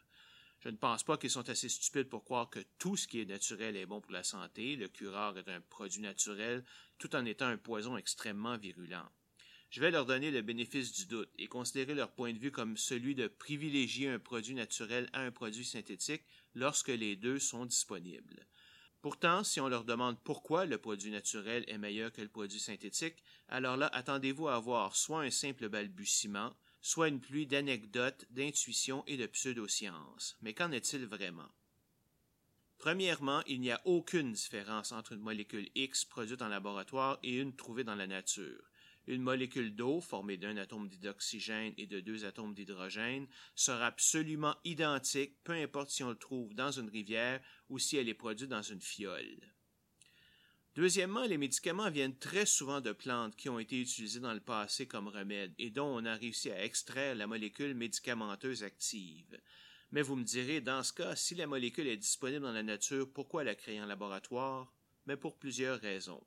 Je ne pense pas qu'ils sont assez stupides pour croire que tout ce qui est naturel est bon pour la santé. Le curare est un produit naturel, tout en étant un poison extrêmement virulent. Je vais leur donner le bénéfice du doute et considérer leur point de vue comme celui de privilégier un produit naturel à un produit synthétique lorsque les deux sont disponibles. Pourtant, si on leur demande pourquoi le produit naturel est meilleur que le produit synthétique, alors là, attendez-vous à avoir soit un simple balbutiement, soit une pluie d'anecdotes, d'intuitions et de pseudosciences. Mais qu'en est-il vraiment? Premièrement, il n'y a aucune différence entre une molécule X produite en laboratoire et une trouvée dans la nature. Une molécule d'eau formée d'un atome d'oxygène et de deux atomes d'hydrogène sera absolument identique, peu importe si on le trouve dans une rivière ou si elle est produite dans une fiole. Deuxièmement, les médicaments viennent très souvent de plantes qui ont été utilisées dans le passé comme remède et dont on a réussi à extraire la molécule médicamenteuse active. Mais vous me direz, dans ce cas, si la molécule est disponible dans la nature, pourquoi la créer en laboratoire? Mais pour plusieurs raisons.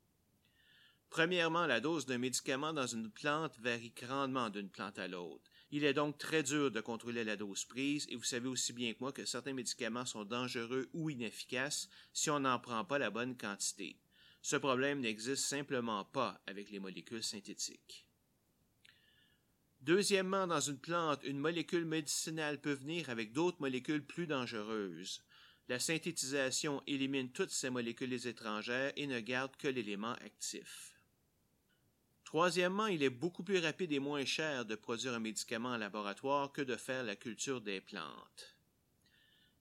Premièrement, la dose d'un médicament dans une plante varie grandement d'une plante à l'autre. Il est donc très dur de contrôler la dose prise et vous savez aussi bien que moi que certains médicaments sont dangereux ou inefficaces si on n'en prend pas la bonne quantité. Ce problème n'existe simplement pas avec les molécules synthétiques. Deuxièmement, dans une plante, une molécule médicinale peut venir avec d'autres molécules plus dangereuses. La synthétisation élimine toutes ces molécules étrangères et ne garde que l'élément actif. Troisièmement, il est beaucoup plus rapide et moins cher de produire un médicament en laboratoire que de faire la culture des plantes.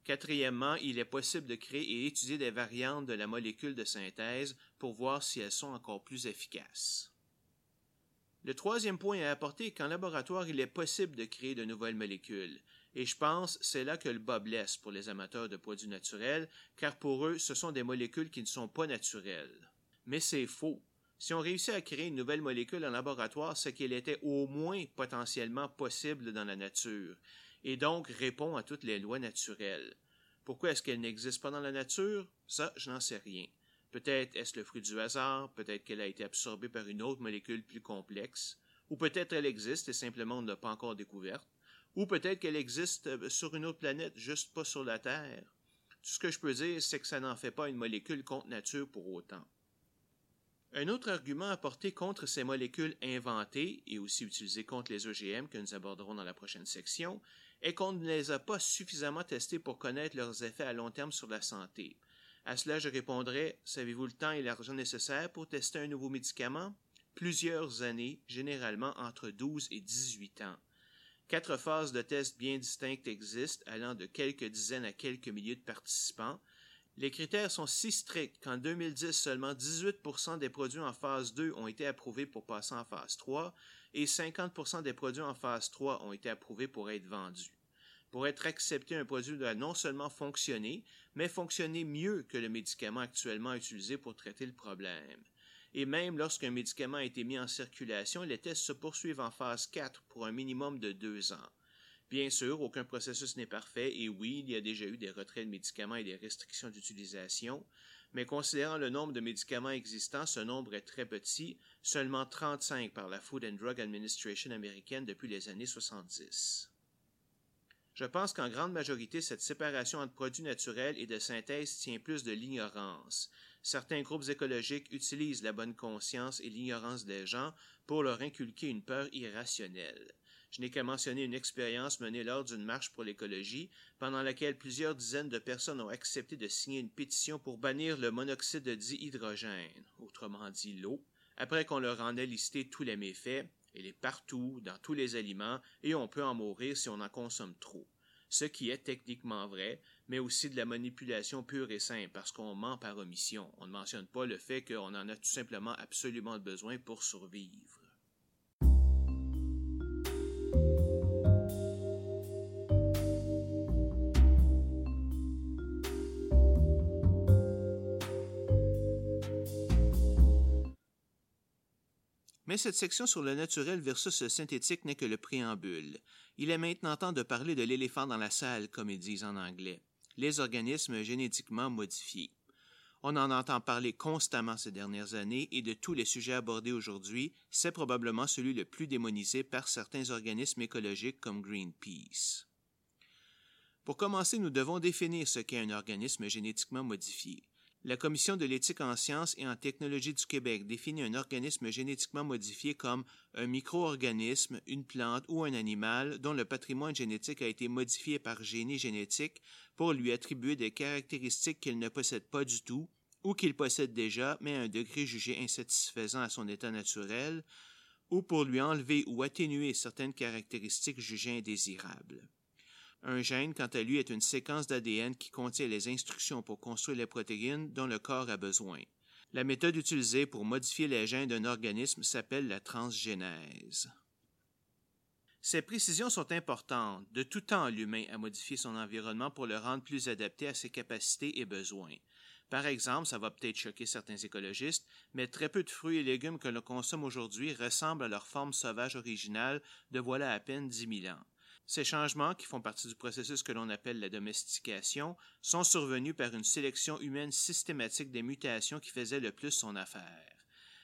Quatrièmement, il est possible de créer et étudier des variantes de la molécule de synthèse pour voir si elles sont encore plus efficaces. Le troisième point à apporter est qu'en laboratoire, il est possible de créer de nouvelles molécules. Et je pense c'est là que le bas blesse pour les amateurs de produits naturels, car pour eux, ce sont des molécules qui ne sont pas naturelles. Mais c'est faux. Si on réussit à créer une nouvelle molécule en laboratoire, c'est qu'elle était au moins potentiellement possible dans la nature et donc répond à toutes les lois naturelles. Pourquoi est-ce qu'elle n'existe pas dans la nature? Ça, je n'en sais rien. Peut-être est-ce le fruit du hasard, peut-être qu'elle a été absorbée par une autre molécule plus complexe, ou peut-être elle existe et simplement on ne l'a pas encore découverte, ou peut-être qu'elle existe euh, sur une autre planète, juste pas sur la Terre. Tout ce que je peux dire, c'est que ça n'en fait pas une molécule contre nature pour autant. Un autre argument apporté contre ces molécules inventées et aussi utilisées contre les OGM que nous aborderons dans la prochaine section est qu'on ne les a pas suffisamment testés pour connaître leurs effets à long terme sur la santé. À cela, je répondrai Savez-vous le temps et l'argent nécessaires pour tester un nouveau médicament? Plusieurs années, généralement entre 12 et 18 ans. Quatre phases de tests bien distinctes existent, allant de quelques dizaines à quelques milliers de participants. Les critères sont si stricts qu'en 2010, seulement 18% des produits en phase 2 ont été approuvés pour passer en phase 3 et 50% des produits en phase 3 ont été approuvés pour être vendus. Pour être accepté, un produit doit non seulement fonctionner, mais fonctionner mieux que le médicament actuellement utilisé pour traiter le problème. Et même lorsqu'un médicament a été mis en circulation, les tests se poursuivent en phase 4 pour un minimum de deux ans. Bien sûr, aucun processus n'est parfait et oui, il y a déjà eu des retraits de médicaments et des restrictions d'utilisation, mais considérant le nombre de médicaments existants, ce nombre est très petit, seulement 35 par la Food and Drug Administration américaine depuis les années 70. Je pense qu'en grande majorité, cette séparation entre produits naturels et de synthèse tient plus de l'ignorance. Certains groupes écologiques utilisent la bonne conscience et l'ignorance des gens pour leur inculquer une peur irrationnelle. Je n'ai qu'à mentionner une expérience menée lors d'une marche pour l'écologie, pendant laquelle plusieurs dizaines de personnes ont accepté de signer une pétition pour bannir le monoxyde de dihydrogène, autrement dit l'eau, après qu'on leur en ait listé tous les méfaits, il est partout, dans tous les aliments, et on peut en mourir si on en consomme trop. Ce qui est techniquement vrai, mais aussi de la manipulation pure et simple, parce qu'on ment par omission. On ne mentionne pas le fait qu'on en a tout simplement absolument besoin pour survivre. Mais cette section sur le naturel versus le synthétique n'est que le préambule. Il est maintenant temps de parler de l'éléphant dans la salle, comme ils disent en anglais, les organismes génétiquement modifiés. On en entend parler constamment ces dernières années et de tous les sujets abordés aujourd'hui, c'est probablement celui le plus démonisé par certains organismes écologiques comme Greenpeace. Pour commencer, nous devons définir ce qu'est un organisme génétiquement modifié. La Commission de l'éthique en sciences et en technologie du Québec définit un organisme génétiquement modifié comme un micro-organisme, une plante ou un animal dont le patrimoine génétique a été modifié par génie génétique pour lui attribuer des caractéristiques qu'il ne possède pas du tout ou qu'il possède déjà mais à un degré jugé insatisfaisant à son état naturel, ou pour lui enlever ou atténuer certaines caractéristiques jugées indésirables. Un gène, quant à lui, est une séquence d'ADN qui contient les instructions pour construire les protéines dont le corps a besoin. La méthode utilisée pour modifier les gènes d'un organisme s'appelle la transgénèse. Ces précisions sont importantes. De tout temps, l'humain a modifié son environnement pour le rendre plus adapté à ses capacités et besoins. Par exemple, ça va peut-être choquer certains écologistes, mais très peu de fruits et légumes que l'on consomme aujourd'hui ressemblent à leur forme sauvage originale de voilà à peine dix mille ans. Ces changements, qui font partie du processus que l'on appelle la domestication, sont survenus par une sélection humaine systématique des mutations qui faisaient le plus son affaire.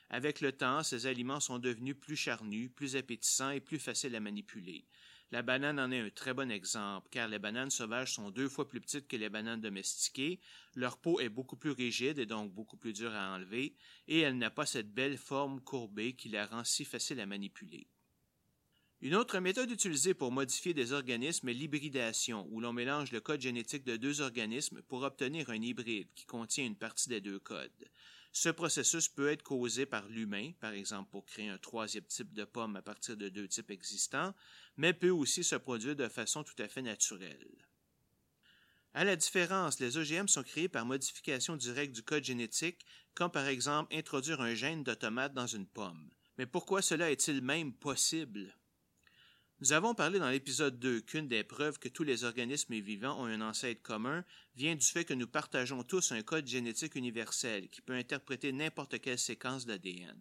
Avec le temps, ces aliments sont devenus plus charnus, plus appétissants et plus faciles à manipuler. La banane en est un très bon exemple, car les bananes sauvages sont deux fois plus petites que les bananes domestiquées, leur peau est beaucoup plus rigide et donc beaucoup plus dure à enlever, et elle n'a pas cette belle forme courbée qui la rend si facile à manipuler. Une autre méthode utilisée pour modifier des organismes est l'hybridation, où l'on mélange le code génétique de deux organismes pour obtenir un hybride qui contient une partie des deux codes. Ce processus peut être causé par l'humain, par exemple pour créer un troisième type de pomme à partir de deux types existants, mais peut aussi se produire de façon tout à fait naturelle. À la différence, les OGM sont créés par modification directe du code génétique, comme par exemple introduire un gène de tomate dans une pomme. Mais pourquoi cela est-il même possible? Nous avons parlé dans l'épisode 2 qu'une des preuves que tous les organismes vivants ont un ancêtre commun vient du fait que nous partageons tous un code génétique universel qui peut interpréter n'importe quelle séquence d'ADN.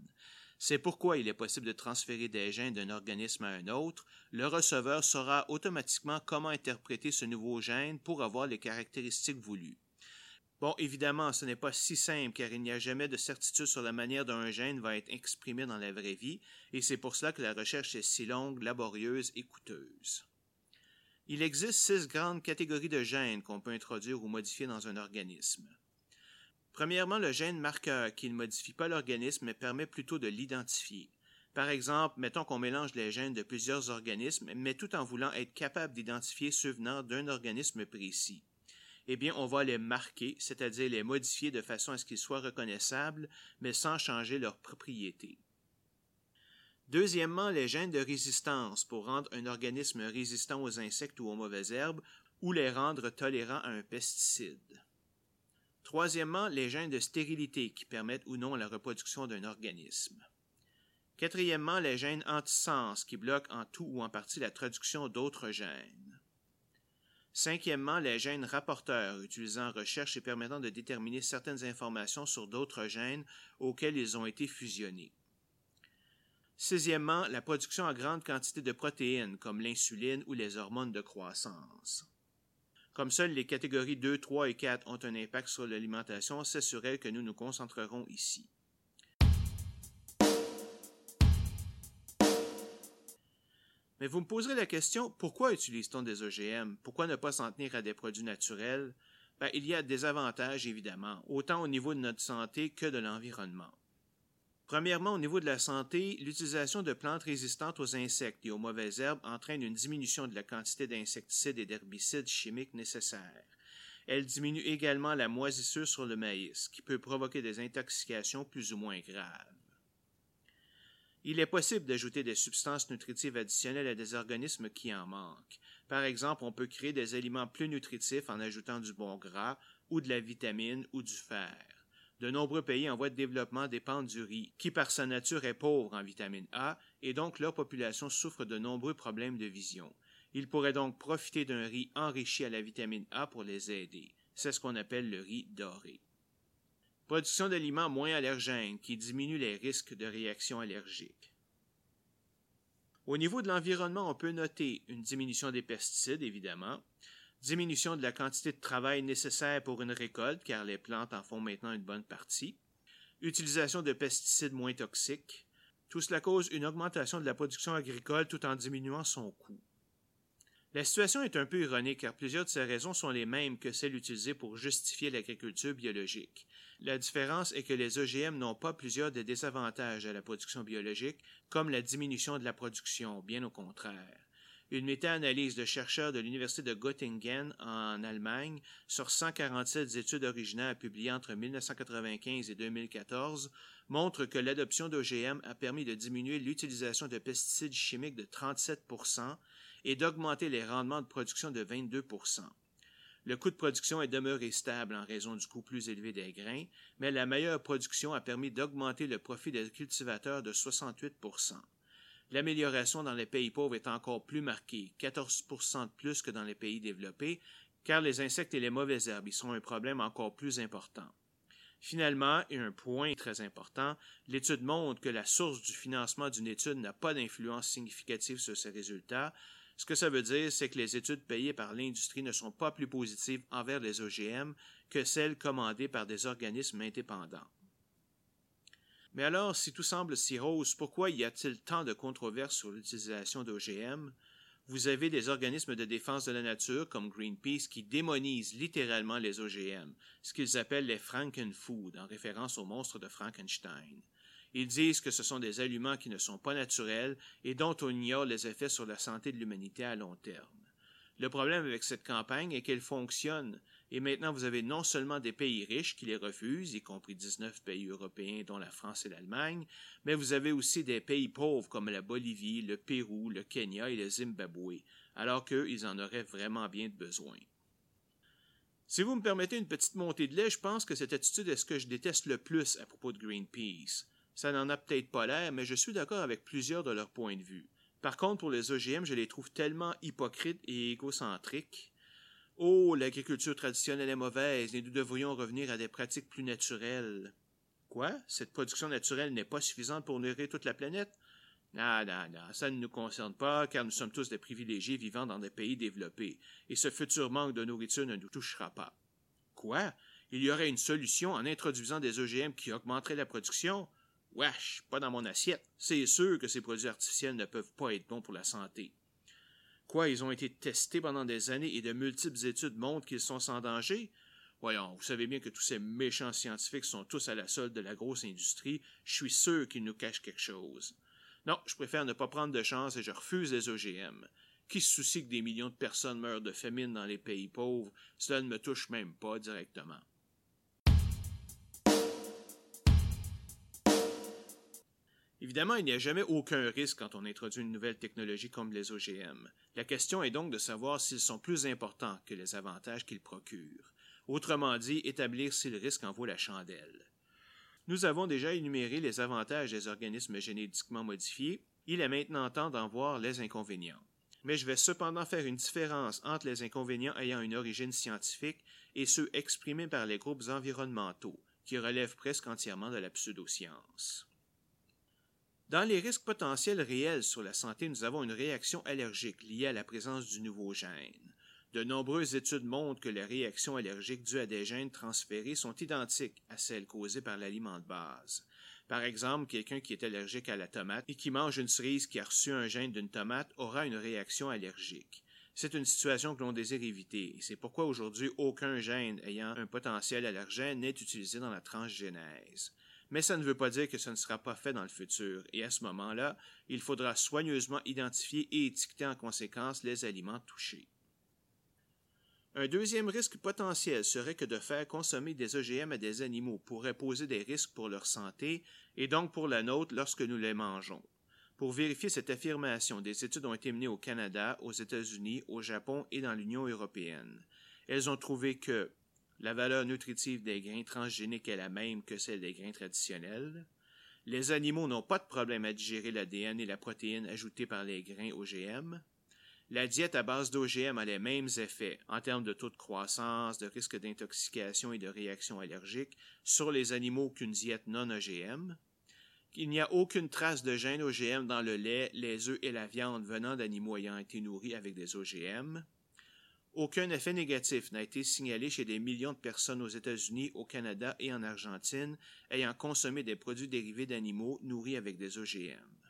C'est pourquoi il est possible de transférer des gènes d'un organisme à un autre. Le receveur saura automatiquement comment interpréter ce nouveau gène pour avoir les caractéristiques voulues. Bon, évidemment, ce n'est pas si simple car il n'y a jamais de certitude sur la manière dont un gène va être exprimé dans la vraie vie, et c'est pour cela que la recherche est si longue, laborieuse et coûteuse. Il existe six grandes catégories de gènes qu'on peut introduire ou modifier dans un organisme. Premièrement, le gène marqueur qui ne modifie pas l'organisme mais permet plutôt de l'identifier. Par exemple, mettons qu'on mélange les gènes de plusieurs organismes, mais tout en voulant être capable d'identifier ceux venant d'un organisme précis eh bien, on va les marquer, c'est-à-dire les modifier de façon à ce qu'ils soient reconnaissables, mais sans changer leurs propriétés. Deuxièmement, les gènes de résistance pour rendre un organisme résistant aux insectes ou aux mauvaises herbes, ou les rendre tolérants à un pesticide. Troisièmement, les gènes de stérilité qui permettent ou non la reproduction d'un organisme. Quatrièmement, les gènes antisens qui bloquent en tout ou en partie la traduction d'autres gènes. Cinquièmement, les gènes rapporteurs, utilisant en recherche et permettant de déterminer certaines informations sur d'autres gènes auxquels ils ont été fusionnés. Sixièmement, la production en grande quantité de protéines, comme l'insuline ou les hormones de croissance. Comme seules les catégories 2, 3 et 4 ont un impact sur l'alimentation, c'est sur elles que nous nous concentrerons ici. Mais vous me poserez la question, pourquoi utilise-t-on des OGM? Pourquoi ne pas s'en tenir à des produits naturels? Ben, il y a des avantages, évidemment, autant au niveau de notre santé que de l'environnement. Premièrement, au niveau de la santé, l'utilisation de plantes résistantes aux insectes et aux mauvaises herbes entraîne une diminution de la quantité d'insecticides et d'herbicides chimiques nécessaires. Elle diminue également la moisissure sur le maïs, qui peut provoquer des intoxications plus ou moins graves. Il est possible d'ajouter des substances nutritives additionnelles à des organismes qui en manquent. Par exemple, on peut créer des aliments plus nutritifs en ajoutant du bon gras ou de la vitamine ou du fer. De nombreux pays en voie de développement dépendent du riz, qui par sa nature est pauvre en vitamine A, et donc leur population souffre de nombreux problèmes de vision. Ils pourraient donc profiter d'un riz enrichi à la vitamine A pour les aider. C'est ce qu'on appelle le riz doré. Production d'aliments moins allergènes qui diminuent les risques de réactions allergiques. Au niveau de l'environnement, on peut noter une diminution des pesticides, évidemment, diminution de la quantité de travail nécessaire pour une récolte, car les plantes en font maintenant une bonne partie, utilisation de pesticides moins toxiques. Tout cela cause une augmentation de la production agricole tout en diminuant son coût. La situation est un peu ironique car plusieurs de ces raisons sont les mêmes que celles utilisées pour justifier l'agriculture biologique. La différence est que les OGM n'ont pas plusieurs des désavantages à la production biologique, comme la diminution de la production, bien au contraire. Une méta-analyse de chercheurs de l'Université de Göttingen en Allemagne sur 147 études originales publiées entre 1995 et 2014 montre que l'adoption d'OGM a permis de diminuer l'utilisation de pesticides chimiques de 37% et d'augmenter les rendements de production de 22 le coût de production est demeuré stable en raison du coût plus élevé des grains, mais la meilleure production a permis d'augmenter le profit des cultivateurs de 68% L'amélioration dans les pays pauvres est encore plus marquée, 14% de plus que dans les pays développés, car les insectes et les mauvaises herbes y sont un problème encore plus important. Finalement, et un point très important, l'étude montre que la source du financement d'une étude n'a pas d'influence significative sur ses résultats, ce que ça veut dire, c'est que les études payées par l'industrie ne sont pas plus positives envers les OGM que celles commandées par des organismes indépendants. Mais alors, si tout semble si rose, pourquoi y a-t-il tant de controverses sur l'utilisation d'OGM Vous avez des organismes de défense de la nature comme Greenpeace qui démonisent littéralement les OGM, ce qu'ils appellent les Frankenfood, en référence au monstre de Frankenstein. Ils disent que ce sont des aliments qui ne sont pas naturels et dont on ignore les effets sur la santé de l'humanité à long terme. Le problème avec cette campagne est qu'elle fonctionne, et maintenant vous avez non seulement des pays riches qui les refusent, y compris 19 pays européens dont la France et l'Allemagne, mais vous avez aussi des pays pauvres comme la Bolivie, le Pérou, le Kenya et le Zimbabwe, alors qu'eux, ils en auraient vraiment bien besoin. Si vous me permettez une petite montée de lait, je pense que cette attitude est ce que je déteste le plus à propos de Greenpeace. Ça n'en a peut-être pas l'air, mais je suis d'accord avec plusieurs de leurs points de vue. Par contre, pour les OGM, je les trouve tellement hypocrites et égocentriques. Oh, l'agriculture traditionnelle est mauvaise et nous devrions revenir à des pratiques plus naturelles. Quoi? Cette production naturelle n'est pas suffisante pour nourrir toute la planète? Non, non, non, ça ne nous concerne pas, car nous sommes tous des privilégiés vivant dans des pays développés, et ce futur manque de nourriture ne nous touchera pas. Quoi? Il y aurait une solution en introduisant des OGM qui augmenteraient la production? Wesh, pas dans mon assiette. C'est sûr que ces produits artificiels ne peuvent pas être bons pour la santé. Quoi, ils ont été testés pendant des années et de multiples études montrent qu'ils sont sans danger? Voyons, vous savez bien que tous ces méchants scientifiques sont tous à la solde de la grosse industrie. Je suis sûr qu'ils nous cachent quelque chose. Non, je préfère ne pas prendre de chance et je refuse les OGM. Qui se soucie que des millions de personnes meurent de famine dans les pays pauvres? Cela ne me touche même pas directement. Évidemment, il n'y a jamais aucun risque quand on introduit une nouvelle technologie comme les OGM. La question est donc de savoir s'ils sont plus importants que les avantages qu'ils procurent. Autrement dit, établir si le risque en vaut la chandelle. Nous avons déjà énuméré les avantages des organismes génétiquement modifiés, il est maintenant temps d'en voir les inconvénients. Mais je vais cependant faire une différence entre les inconvénients ayant une origine scientifique et ceux exprimés par les groupes environnementaux, qui relèvent presque entièrement de la pseudoscience. Dans les risques potentiels réels sur la santé, nous avons une réaction allergique liée à la présence du nouveau gène. De nombreuses études montrent que les réactions allergiques dues à des gènes transférés sont identiques à celles causées par l'aliment de base. Par exemple, quelqu'un qui est allergique à la tomate et qui mange une cerise qui a reçu un gène d'une tomate aura une réaction allergique. C'est une situation que l'on désire éviter, c'est pourquoi aujourd'hui aucun gène ayant un potentiel allergène n'est utilisé dans la transgénèse mais ça ne veut pas dire que ce ne sera pas fait dans le futur, et à ce moment-là, il faudra soigneusement identifier et étiqueter en conséquence les aliments touchés. Un deuxième risque potentiel serait que de faire consommer des OGM à des animaux pourrait poser des risques pour leur santé et donc pour la nôtre lorsque nous les mangeons. Pour vérifier cette affirmation, des études ont été menées au Canada, aux États-Unis, au Japon et dans l'Union européenne. Elles ont trouvé que la valeur nutritive des grains transgéniques est la même que celle des grains traditionnels. Les animaux n'ont pas de problème à digérer l'ADN et la protéine ajoutée par les grains OGM. La diète à base d'OGM a les mêmes effets en termes de taux de croissance, de risque d'intoxication et de réaction allergique sur les animaux qu'une diète non OGM. Il n'y a aucune trace de gènes OGM dans le lait, les œufs et la viande venant d'animaux ayant été nourris avec des OGM. Aucun effet négatif n'a été signalé chez des millions de personnes aux États-Unis, au Canada et en Argentine ayant consommé des produits dérivés d'animaux nourris avec des OGM.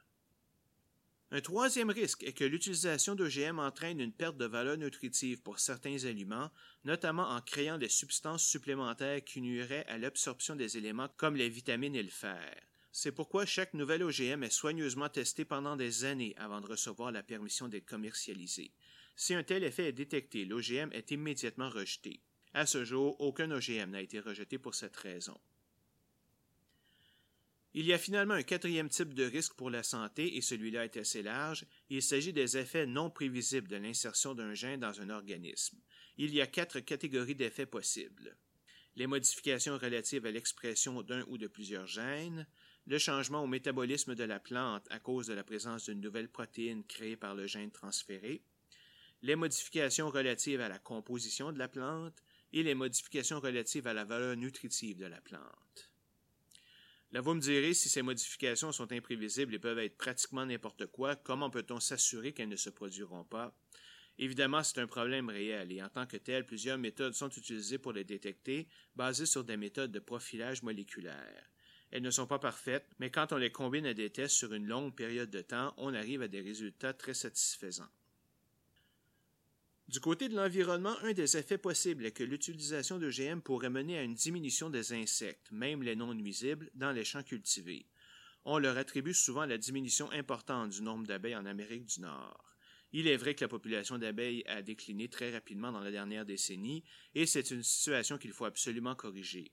Un troisième risque est que l'utilisation d'OGM entraîne une perte de valeur nutritive pour certains aliments, notamment en créant des substances supplémentaires qui nuiraient à l'absorption des éléments comme les vitamines et le fer. C'est pourquoi chaque nouvel OGM est soigneusement testé pendant des années avant de recevoir la permission d'être commercialisé. Si un tel effet est détecté, l'OGM est immédiatement rejeté. À ce jour, aucun OGM n'a été rejeté pour cette raison. Il y a finalement un quatrième type de risque pour la santé, et celui-là est assez large. Il s'agit des effets non prévisibles de l'insertion d'un gène dans un organisme. Il y a quatre catégories d'effets possibles. Les modifications relatives à l'expression d'un ou de plusieurs gènes, le changement au métabolisme de la plante à cause de la présence d'une nouvelle protéine créée par le gène transféré, les modifications relatives à la composition de la plante et les modifications relatives à la valeur nutritive de la plante. Là, vous me direz, si ces modifications sont imprévisibles et peuvent être pratiquement n'importe quoi, comment peut-on s'assurer qu'elles ne se produiront pas? Évidemment, c'est un problème réel et en tant que tel, plusieurs méthodes sont utilisées pour les détecter, basées sur des méthodes de profilage moléculaire. Elles ne sont pas parfaites, mais quand on les combine à des tests sur une longue période de temps, on arrive à des résultats très satisfaisants. Du côté de l'environnement, un des effets possibles est que l'utilisation d'OGM pourrait mener à une diminution des insectes, même les non nuisibles, dans les champs cultivés. On leur attribue souvent la diminution importante du nombre d'abeilles en Amérique du Nord. Il est vrai que la population d'abeilles a décliné très rapidement dans la dernière décennie, et c'est une situation qu'il faut absolument corriger.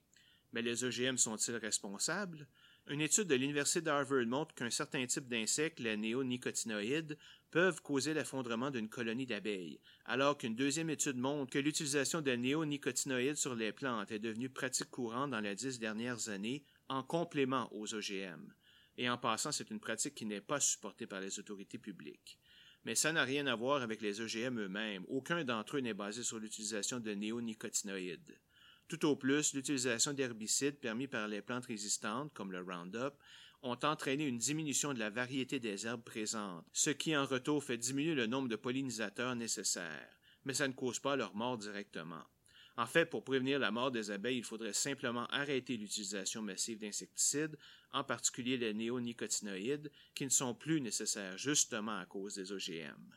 Mais les OGM sont-ils responsables? Une étude de l'Université d'Harvard montre qu'un certain type d'insectes, les néonicotinoïdes, peuvent causer l'effondrement d'une colonie d'abeilles, alors qu'une deuxième étude montre que l'utilisation de néonicotinoïdes sur les plantes est devenue pratique courante dans les dix dernières années en complément aux OGM. Et en passant, c'est une pratique qui n'est pas supportée par les autorités publiques. Mais ça n'a rien à voir avec les OGM eux-mêmes. Aucun d'entre eux n'est basé sur l'utilisation de néonicotinoïdes. Tout au plus, l'utilisation d'herbicides permis par les plantes résistantes, comme le Roundup, ont entraîné une diminution de la variété des herbes présentes, ce qui en retour fait diminuer le nombre de pollinisateurs nécessaires, mais ça ne cause pas leur mort directement. En fait, pour prévenir la mort des abeilles, il faudrait simplement arrêter l'utilisation massive d'insecticides, en particulier les néonicotinoïdes, qui ne sont plus nécessaires justement à cause des OGM.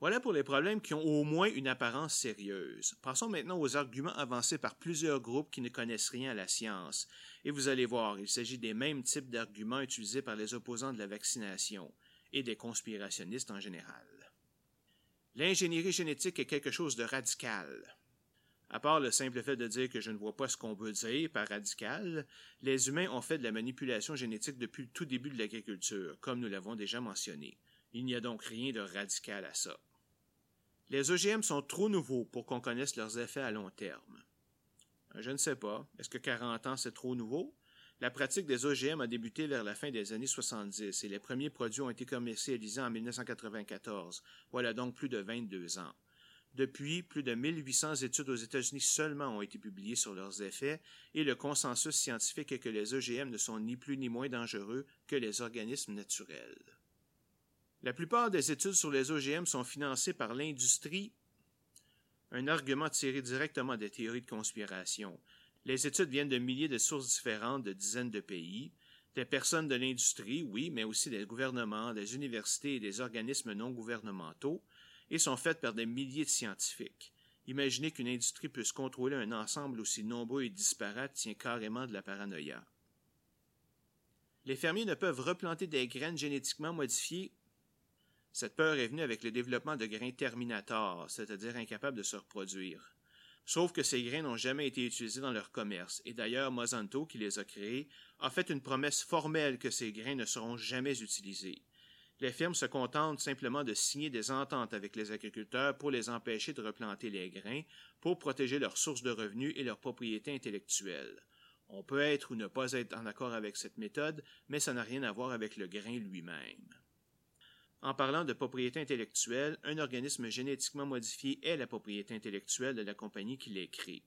Voilà pour les problèmes qui ont au moins une apparence sérieuse. Passons maintenant aux arguments avancés par plusieurs groupes qui ne connaissent rien à la science. Et vous allez voir, il s'agit des mêmes types d'arguments utilisés par les opposants de la vaccination et des conspirationnistes en général. L'ingénierie génétique est quelque chose de radical. À part le simple fait de dire que je ne vois pas ce qu'on veut dire par radical, les humains ont fait de la manipulation génétique depuis le tout début de l'agriculture, comme nous l'avons déjà mentionné. Il n'y a donc rien de radical à ça. Les OGM sont trop nouveaux pour qu'on connaisse leurs effets à long terme. Euh, je ne sais pas. Est-ce que 40 ans, c'est trop nouveau? La pratique des OGM a débuté vers la fin des années 70 et les premiers produits ont été commercialisés en 1994. Voilà donc plus de 22 ans. Depuis, plus de 1800 études aux États-Unis seulement ont été publiées sur leurs effets et le consensus scientifique est que les OGM ne sont ni plus ni moins dangereux que les organismes naturels. La plupart des études sur les OGM sont financées par l'industrie, un argument tiré directement des théories de conspiration. Les études viennent de milliers de sources différentes de dizaines de pays, des personnes de l'industrie, oui, mais aussi des gouvernements, des universités et des organismes non gouvernementaux, et sont faites par des milliers de scientifiques. Imaginez qu'une industrie puisse contrôler un ensemble aussi nombreux et disparate tient carrément de la paranoïa. Les fermiers ne peuvent replanter des graines génétiquement modifiées cette peur est venue avec le développement de grains terminators, c'est-à-dire incapables de se reproduire. Sauf que ces grains n'ont jamais été utilisés dans leur commerce, et d'ailleurs Monsanto, qui les a créés, a fait une promesse formelle que ces grains ne seront jamais utilisés. Les firmes se contentent simplement de signer des ententes avec les agriculteurs pour les empêcher de replanter les grains, pour protéger leurs sources de revenus et leurs propriétés intellectuelles. On peut être ou ne pas être en accord avec cette méthode, mais ça n'a rien à voir avec le grain lui-même. En parlant de propriété intellectuelle, un organisme génétiquement modifié est la propriété intellectuelle de la compagnie qui l'est créé.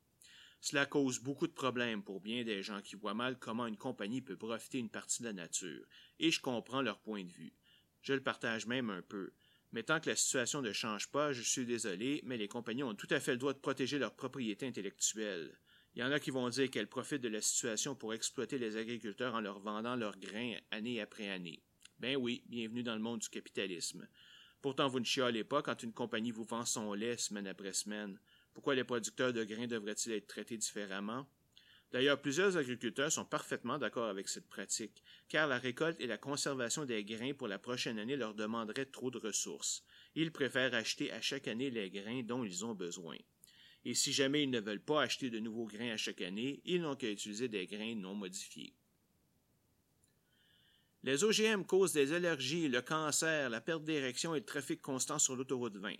Cela cause beaucoup de problèmes pour bien des gens qui voient mal comment une compagnie peut profiter une partie de la nature, et je comprends leur point de vue. Je le partage même un peu. Mais tant que la situation ne change pas, je suis désolé, mais les compagnies ont tout à fait le droit de protéger leur propriété intellectuelle. Il y en a qui vont dire qu'elles profitent de la situation pour exploiter les agriculteurs en leur vendant leurs grains année après année. Ben oui, bienvenue dans le monde du capitalisme. Pourtant, vous ne chialez pas quand une compagnie vous vend son lait semaine après semaine. Pourquoi les producteurs de grains devraient-ils être traités différemment? D'ailleurs, plusieurs agriculteurs sont parfaitement d'accord avec cette pratique, car la récolte et la conservation des grains pour la prochaine année leur demanderaient trop de ressources. Ils préfèrent acheter à chaque année les grains dont ils ont besoin. Et si jamais ils ne veulent pas acheter de nouveaux grains à chaque année, ils n'ont qu'à utiliser des grains non modifiés. Les OGM causent des allergies, le cancer, la perte d'érection et le trafic constant sur l'autoroute 20.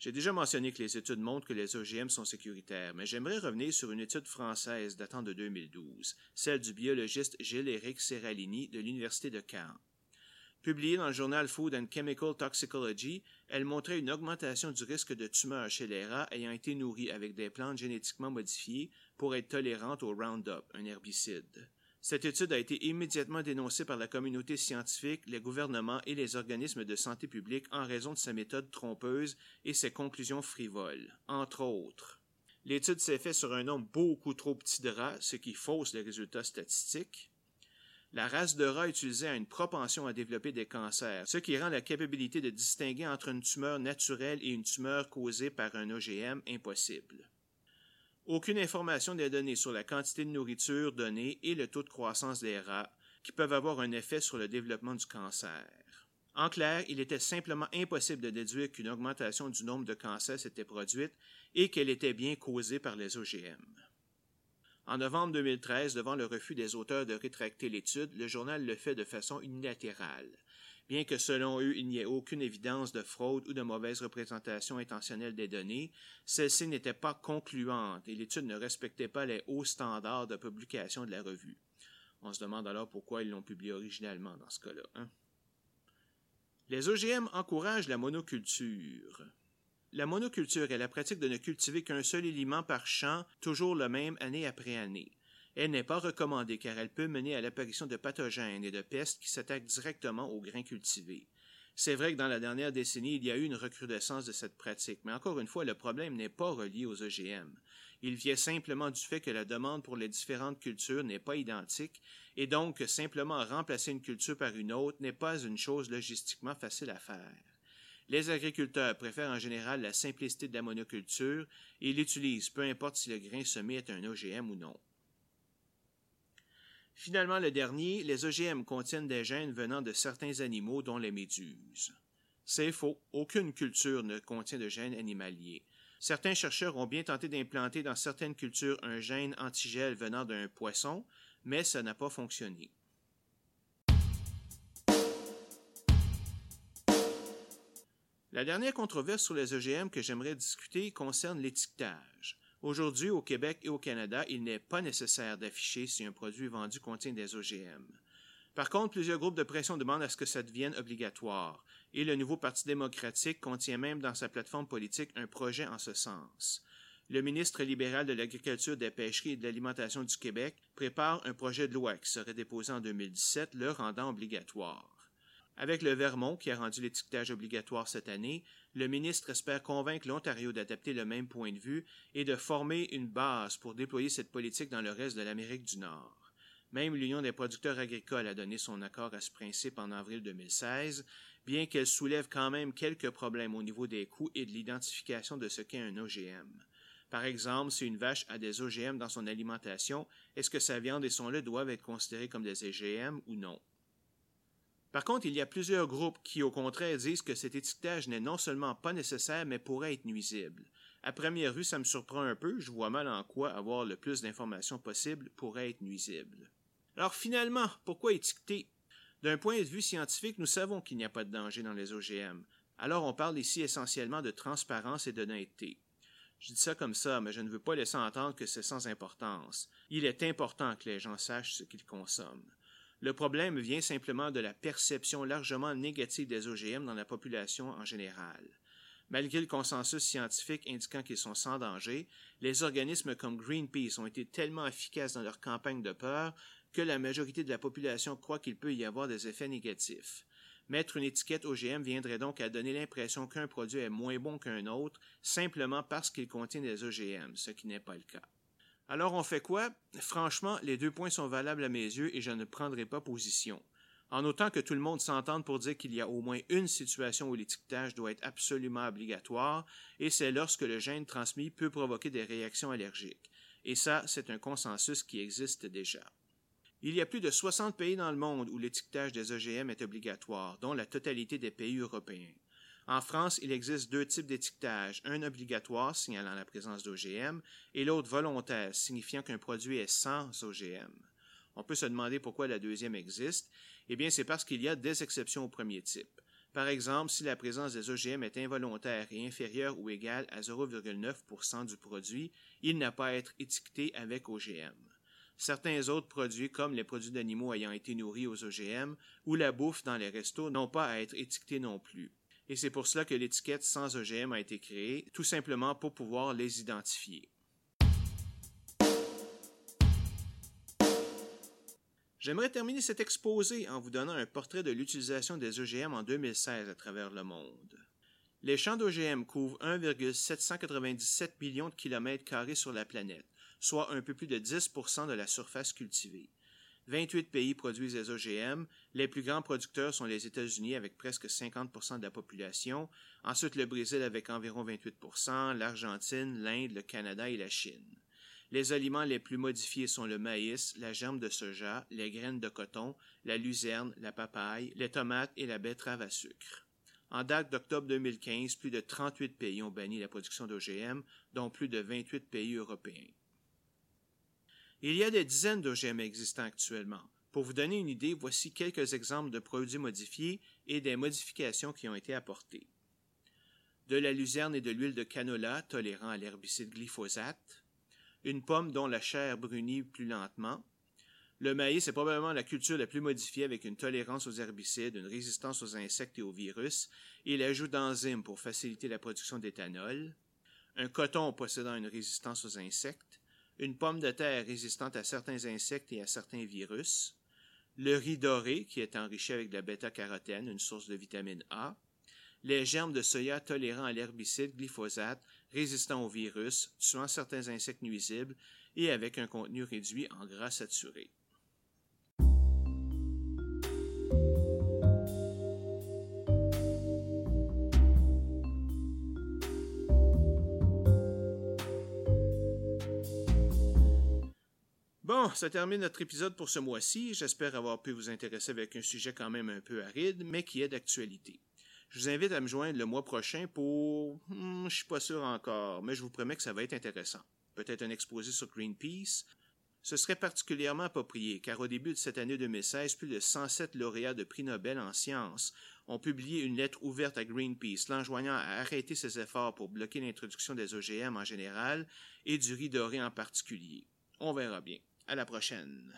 J'ai déjà mentionné que les études montrent que les OGM sont sécuritaires, mais j'aimerais revenir sur une étude française datant de 2012, celle du biologiste Gilles-Éric Serralini de l'Université de Caen. Publiée dans le journal Food and Chemical Toxicology, elle montrait une augmentation du risque de tumeur chez les rats ayant été nourris avec des plantes génétiquement modifiées pour être tolérantes au Roundup, un herbicide. Cette étude a été immédiatement dénoncée par la communauté scientifique, les gouvernements et les organismes de santé publique en raison de sa méthode trompeuse et ses conclusions frivoles, entre autres. L'étude s'est faite sur un nombre beaucoup trop petit de rats, ce qui fausse les résultats statistiques. La race de rats utilisée a une propension à développer des cancers, ce qui rend la capacité de distinguer entre une tumeur naturelle et une tumeur causée par un OGM impossible. Aucune information n'est donnée sur la quantité de nourriture donnée et le taux de croissance des rats, qui peuvent avoir un effet sur le développement du cancer. En clair, il était simplement impossible de déduire qu'une augmentation du nombre de cancers s'était produite et qu'elle était bien causée par les OGM. En novembre 2013, devant le refus des auteurs de rétracter l'étude, le journal le fait de façon unilatérale. Bien que selon eux il n'y ait aucune évidence de fraude ou de mauvaise représentation intentionnelle des données, celle-ci n'était pas concluante et l'étude ne respectait pas les hauts standards de publication de la revue. On se demande alors pourquoi ils l'ont publié originalement dans ce cas-là. Hein? Les OGM encouragent la monoculture. La monoculture est la pratique de ne cultiver qu'un seul aliment par champ, toujours le même année après année. Elle n'est pas recommandée car elle peut mener à l'apparition de pathogènes et de pestes qui s'attaquent directement aux grains cultivés. C'est vrai que dans la dernière décennie, il y a eu une recrudescence de cette pratique, mais encore une fois, le problème n'est pas relié aux OGM. Il vient simplement du fait que la demande pour les différentes cultures n'est pas identique, et donc que simplement remplacer une culture par une autre n'est pas une chose logistiquement facile à faire. Les agriculteurs préfèrent en général la simplicité de la monoculture et l'utilisent peu importe si le grain semé est un OGM ou non. Finalement, le dernier, les OGM contiennent des gènes venant de certains animaux, dont les méduses. C'est faux, aucune culture ne contient de gènes animaliers. Certains chercheurs ont bien tenté d'implanter dans certaines cultures un gène antigel venant d'un poisson, mais ça n'a pas fonctionné. La dernière controverse sur les OGM que j'aimerais discuter concerne l'étiquetage. Aujourd'hui, au Québec et au Canada, il n'est pas nécessaire d'afficher si un produit vendu contient des OGM. Par contre, plusieurs groupes de pression demandent à ce que ça devienne obligatoire, et le nouveau Parti démocratique contient même dans sa plateforme politique un projet en ce sens. Le ministre libéral de l'Agriculture, des Pêcheries et de l'Alimentation du Québec prépare un projet de loi qui serait déposé en 2017, le rendant obligatoire. Avec le Vermont, qui a rendu l'étiquetage obligatoire cette année, le ministre espère convaincre l'Ontario d'adapter le même point de vue et de former une base pour déployer cette politique dans le reste de l'Amérique du Nord. Même l'Union des producteurs agricoles a donné son accord à ce principe en avril 2016, bien qu'elle soulève quand même quelques problèmes au niveau des coûts et de l'identification de ce qu'est un OGM. Par exemple, si une vache a des OGM dans son alimentation, est-ce que sa viande et son lait doivent être considérés comme des OGM ou non? Par contre, il y a plusieurs groupes qui, au contraire, disent que cet étiquetage n'est non seulement pas nécessaire, mais pourrait être nuisible. À première vue, ça me surprend un peu, je vois mal en quoi avoir le plus d'informations possible pourrait être nuisible. Alors finalement, pourquoi étiqueter? D'un point de vue scientifique, nous savons qu'il n'y a pas de danger dans les OGM. Alors on parle ici essentiellement de transparence et d'honnêteté. Je dis ça comme ça, mais je ne veux pas laisser entendre que c'est sans importance. Il est important que les gens sachent ce qu'ils consomment. Le problème vient simplement de la perception largement négative des OGM dans la population en général. Malgré le consensus scientifique indiquant qu'ils sont sans danger, les organismes comme Greenpeace ont été tellement efficaces dans leur campagne de peur que la majorité de la population croit qu'il peut y avoir des effets négatifs. Mettre une étiquette OGM viendrait donc à donner l'impression qu'un produit est moins bon qu'un autre simplement parce qu'il contient des OGM, ce qui n'est pas le cas. Alors on fait quoi? Franchement, les deux points sont valables à mes yeux et je ne prendrai pas position. En autant que tout le monde s'entende pour dire qu'il y a au moins une situation où l'étiquetage doit être absolument obligatoire, et c'est lorsque le gène transmis peut provoquer des réactions allergiques. Et ça, c'est un consensus qui existe déjà. Il y a plus de 60 pays dans le monde où l'étiquetage des OGM est obligatoire, dont la totalité des pays européens. En France, il existe deux types d'étiquetage, un obligatoire signalant la présence d'OGM et l'autre volontaire signifiant qu'un produit est sans OGM. On peut se demander pourquoi la deuxième existe. Eh bien, c'est parce qu'il y a des exceptions au premier type. Par exemple, si la présence des OGM est involontaire et inférieure ou égale à 0,9% du produit, il n'a pas à être étiqueté avec OGM. Certains autres produits, comme les produits d'animaux ayant été nourris aux OGM ou la bouffe dans les restos, n'ont pas à être étiquetés non plus. Et c'est pour cela que l'étiquette sans OGM a été créée, tout simplement pour pouvoir les identifier. J'aimerais terminer cet exposé en vous donnant un portrait de l'utilisation des OGM en 2016 à travers le monde. Les champs d'OGM couvrent 1,797 millions de kilomètres carrés sur la planète, soit un peu plus de 10% de la surface cultivée. 28 pays produisent des OGM. Les plus grands producteurs sont les États-Unis avec presque 50% de la population, ensuite le Brésil avec environ 28% l'Argentine, l'Inde, le Canada et la Chine. Les aliments les plus modifiés sont le maïs, la germe de soja, les graines de coton, la luzerne, la papaye, les tomates et la betterave à sucre. En date d'octobre 2015, plus de 38 pays ont banni la production d'OGM, dont plus de 28 pays européens. Il y a des dizaines d'OGM existants actuellement. Pour vous donner une idée, voici quelques exemples de produits modifiés et des modifications qui ont été apportées. De la luzerne et de l'huile de canola tolérant à l'herbicide glyphosate, une pomme dont la chair brunit plus lentement, le maïs est probablement la culture la plus modifiée avec une tolérance aux herbicides, une résistance aux insectes et aux virus, et l'ajout d'enzymes pour faciliter la production d'éthanol, un coton possédant une résistance aux insectes, une pomme de terre résistante à certains insectes et à certains virus, le riz doré qui est enrichi avec de la bêta-carotène, une source de vitamine A, les germes de soya tolérants à l'herbicide glyphosate, résistants aux virus, tuant certains insectes nuisibles et avec un contenu réduit en gras saturé. Bon, ça termine notre épisode pour ce mois-ci. J'espère avoir pu vous intéresser avec un sujet quand même un peu aride, mais qui est d'actualité. Je vous invite à me joindre le mois prochain pour... Hmm, je suis pas sûr encore, mais je vous promets que ça va être intéressant. Peut-être un exposé sur Greenpeace. Ce serait particulièrement approprié, car au début de cette année 2016, plus de 107 lauréats de prix Nobel en sciences ont publié une lettre ouverte à Greenpeace, l'enjoignant à arrêter ses efforts pour bloquer l'introduction des OGM en général et du riz doré en particulier. On verra bien. À la prochaine.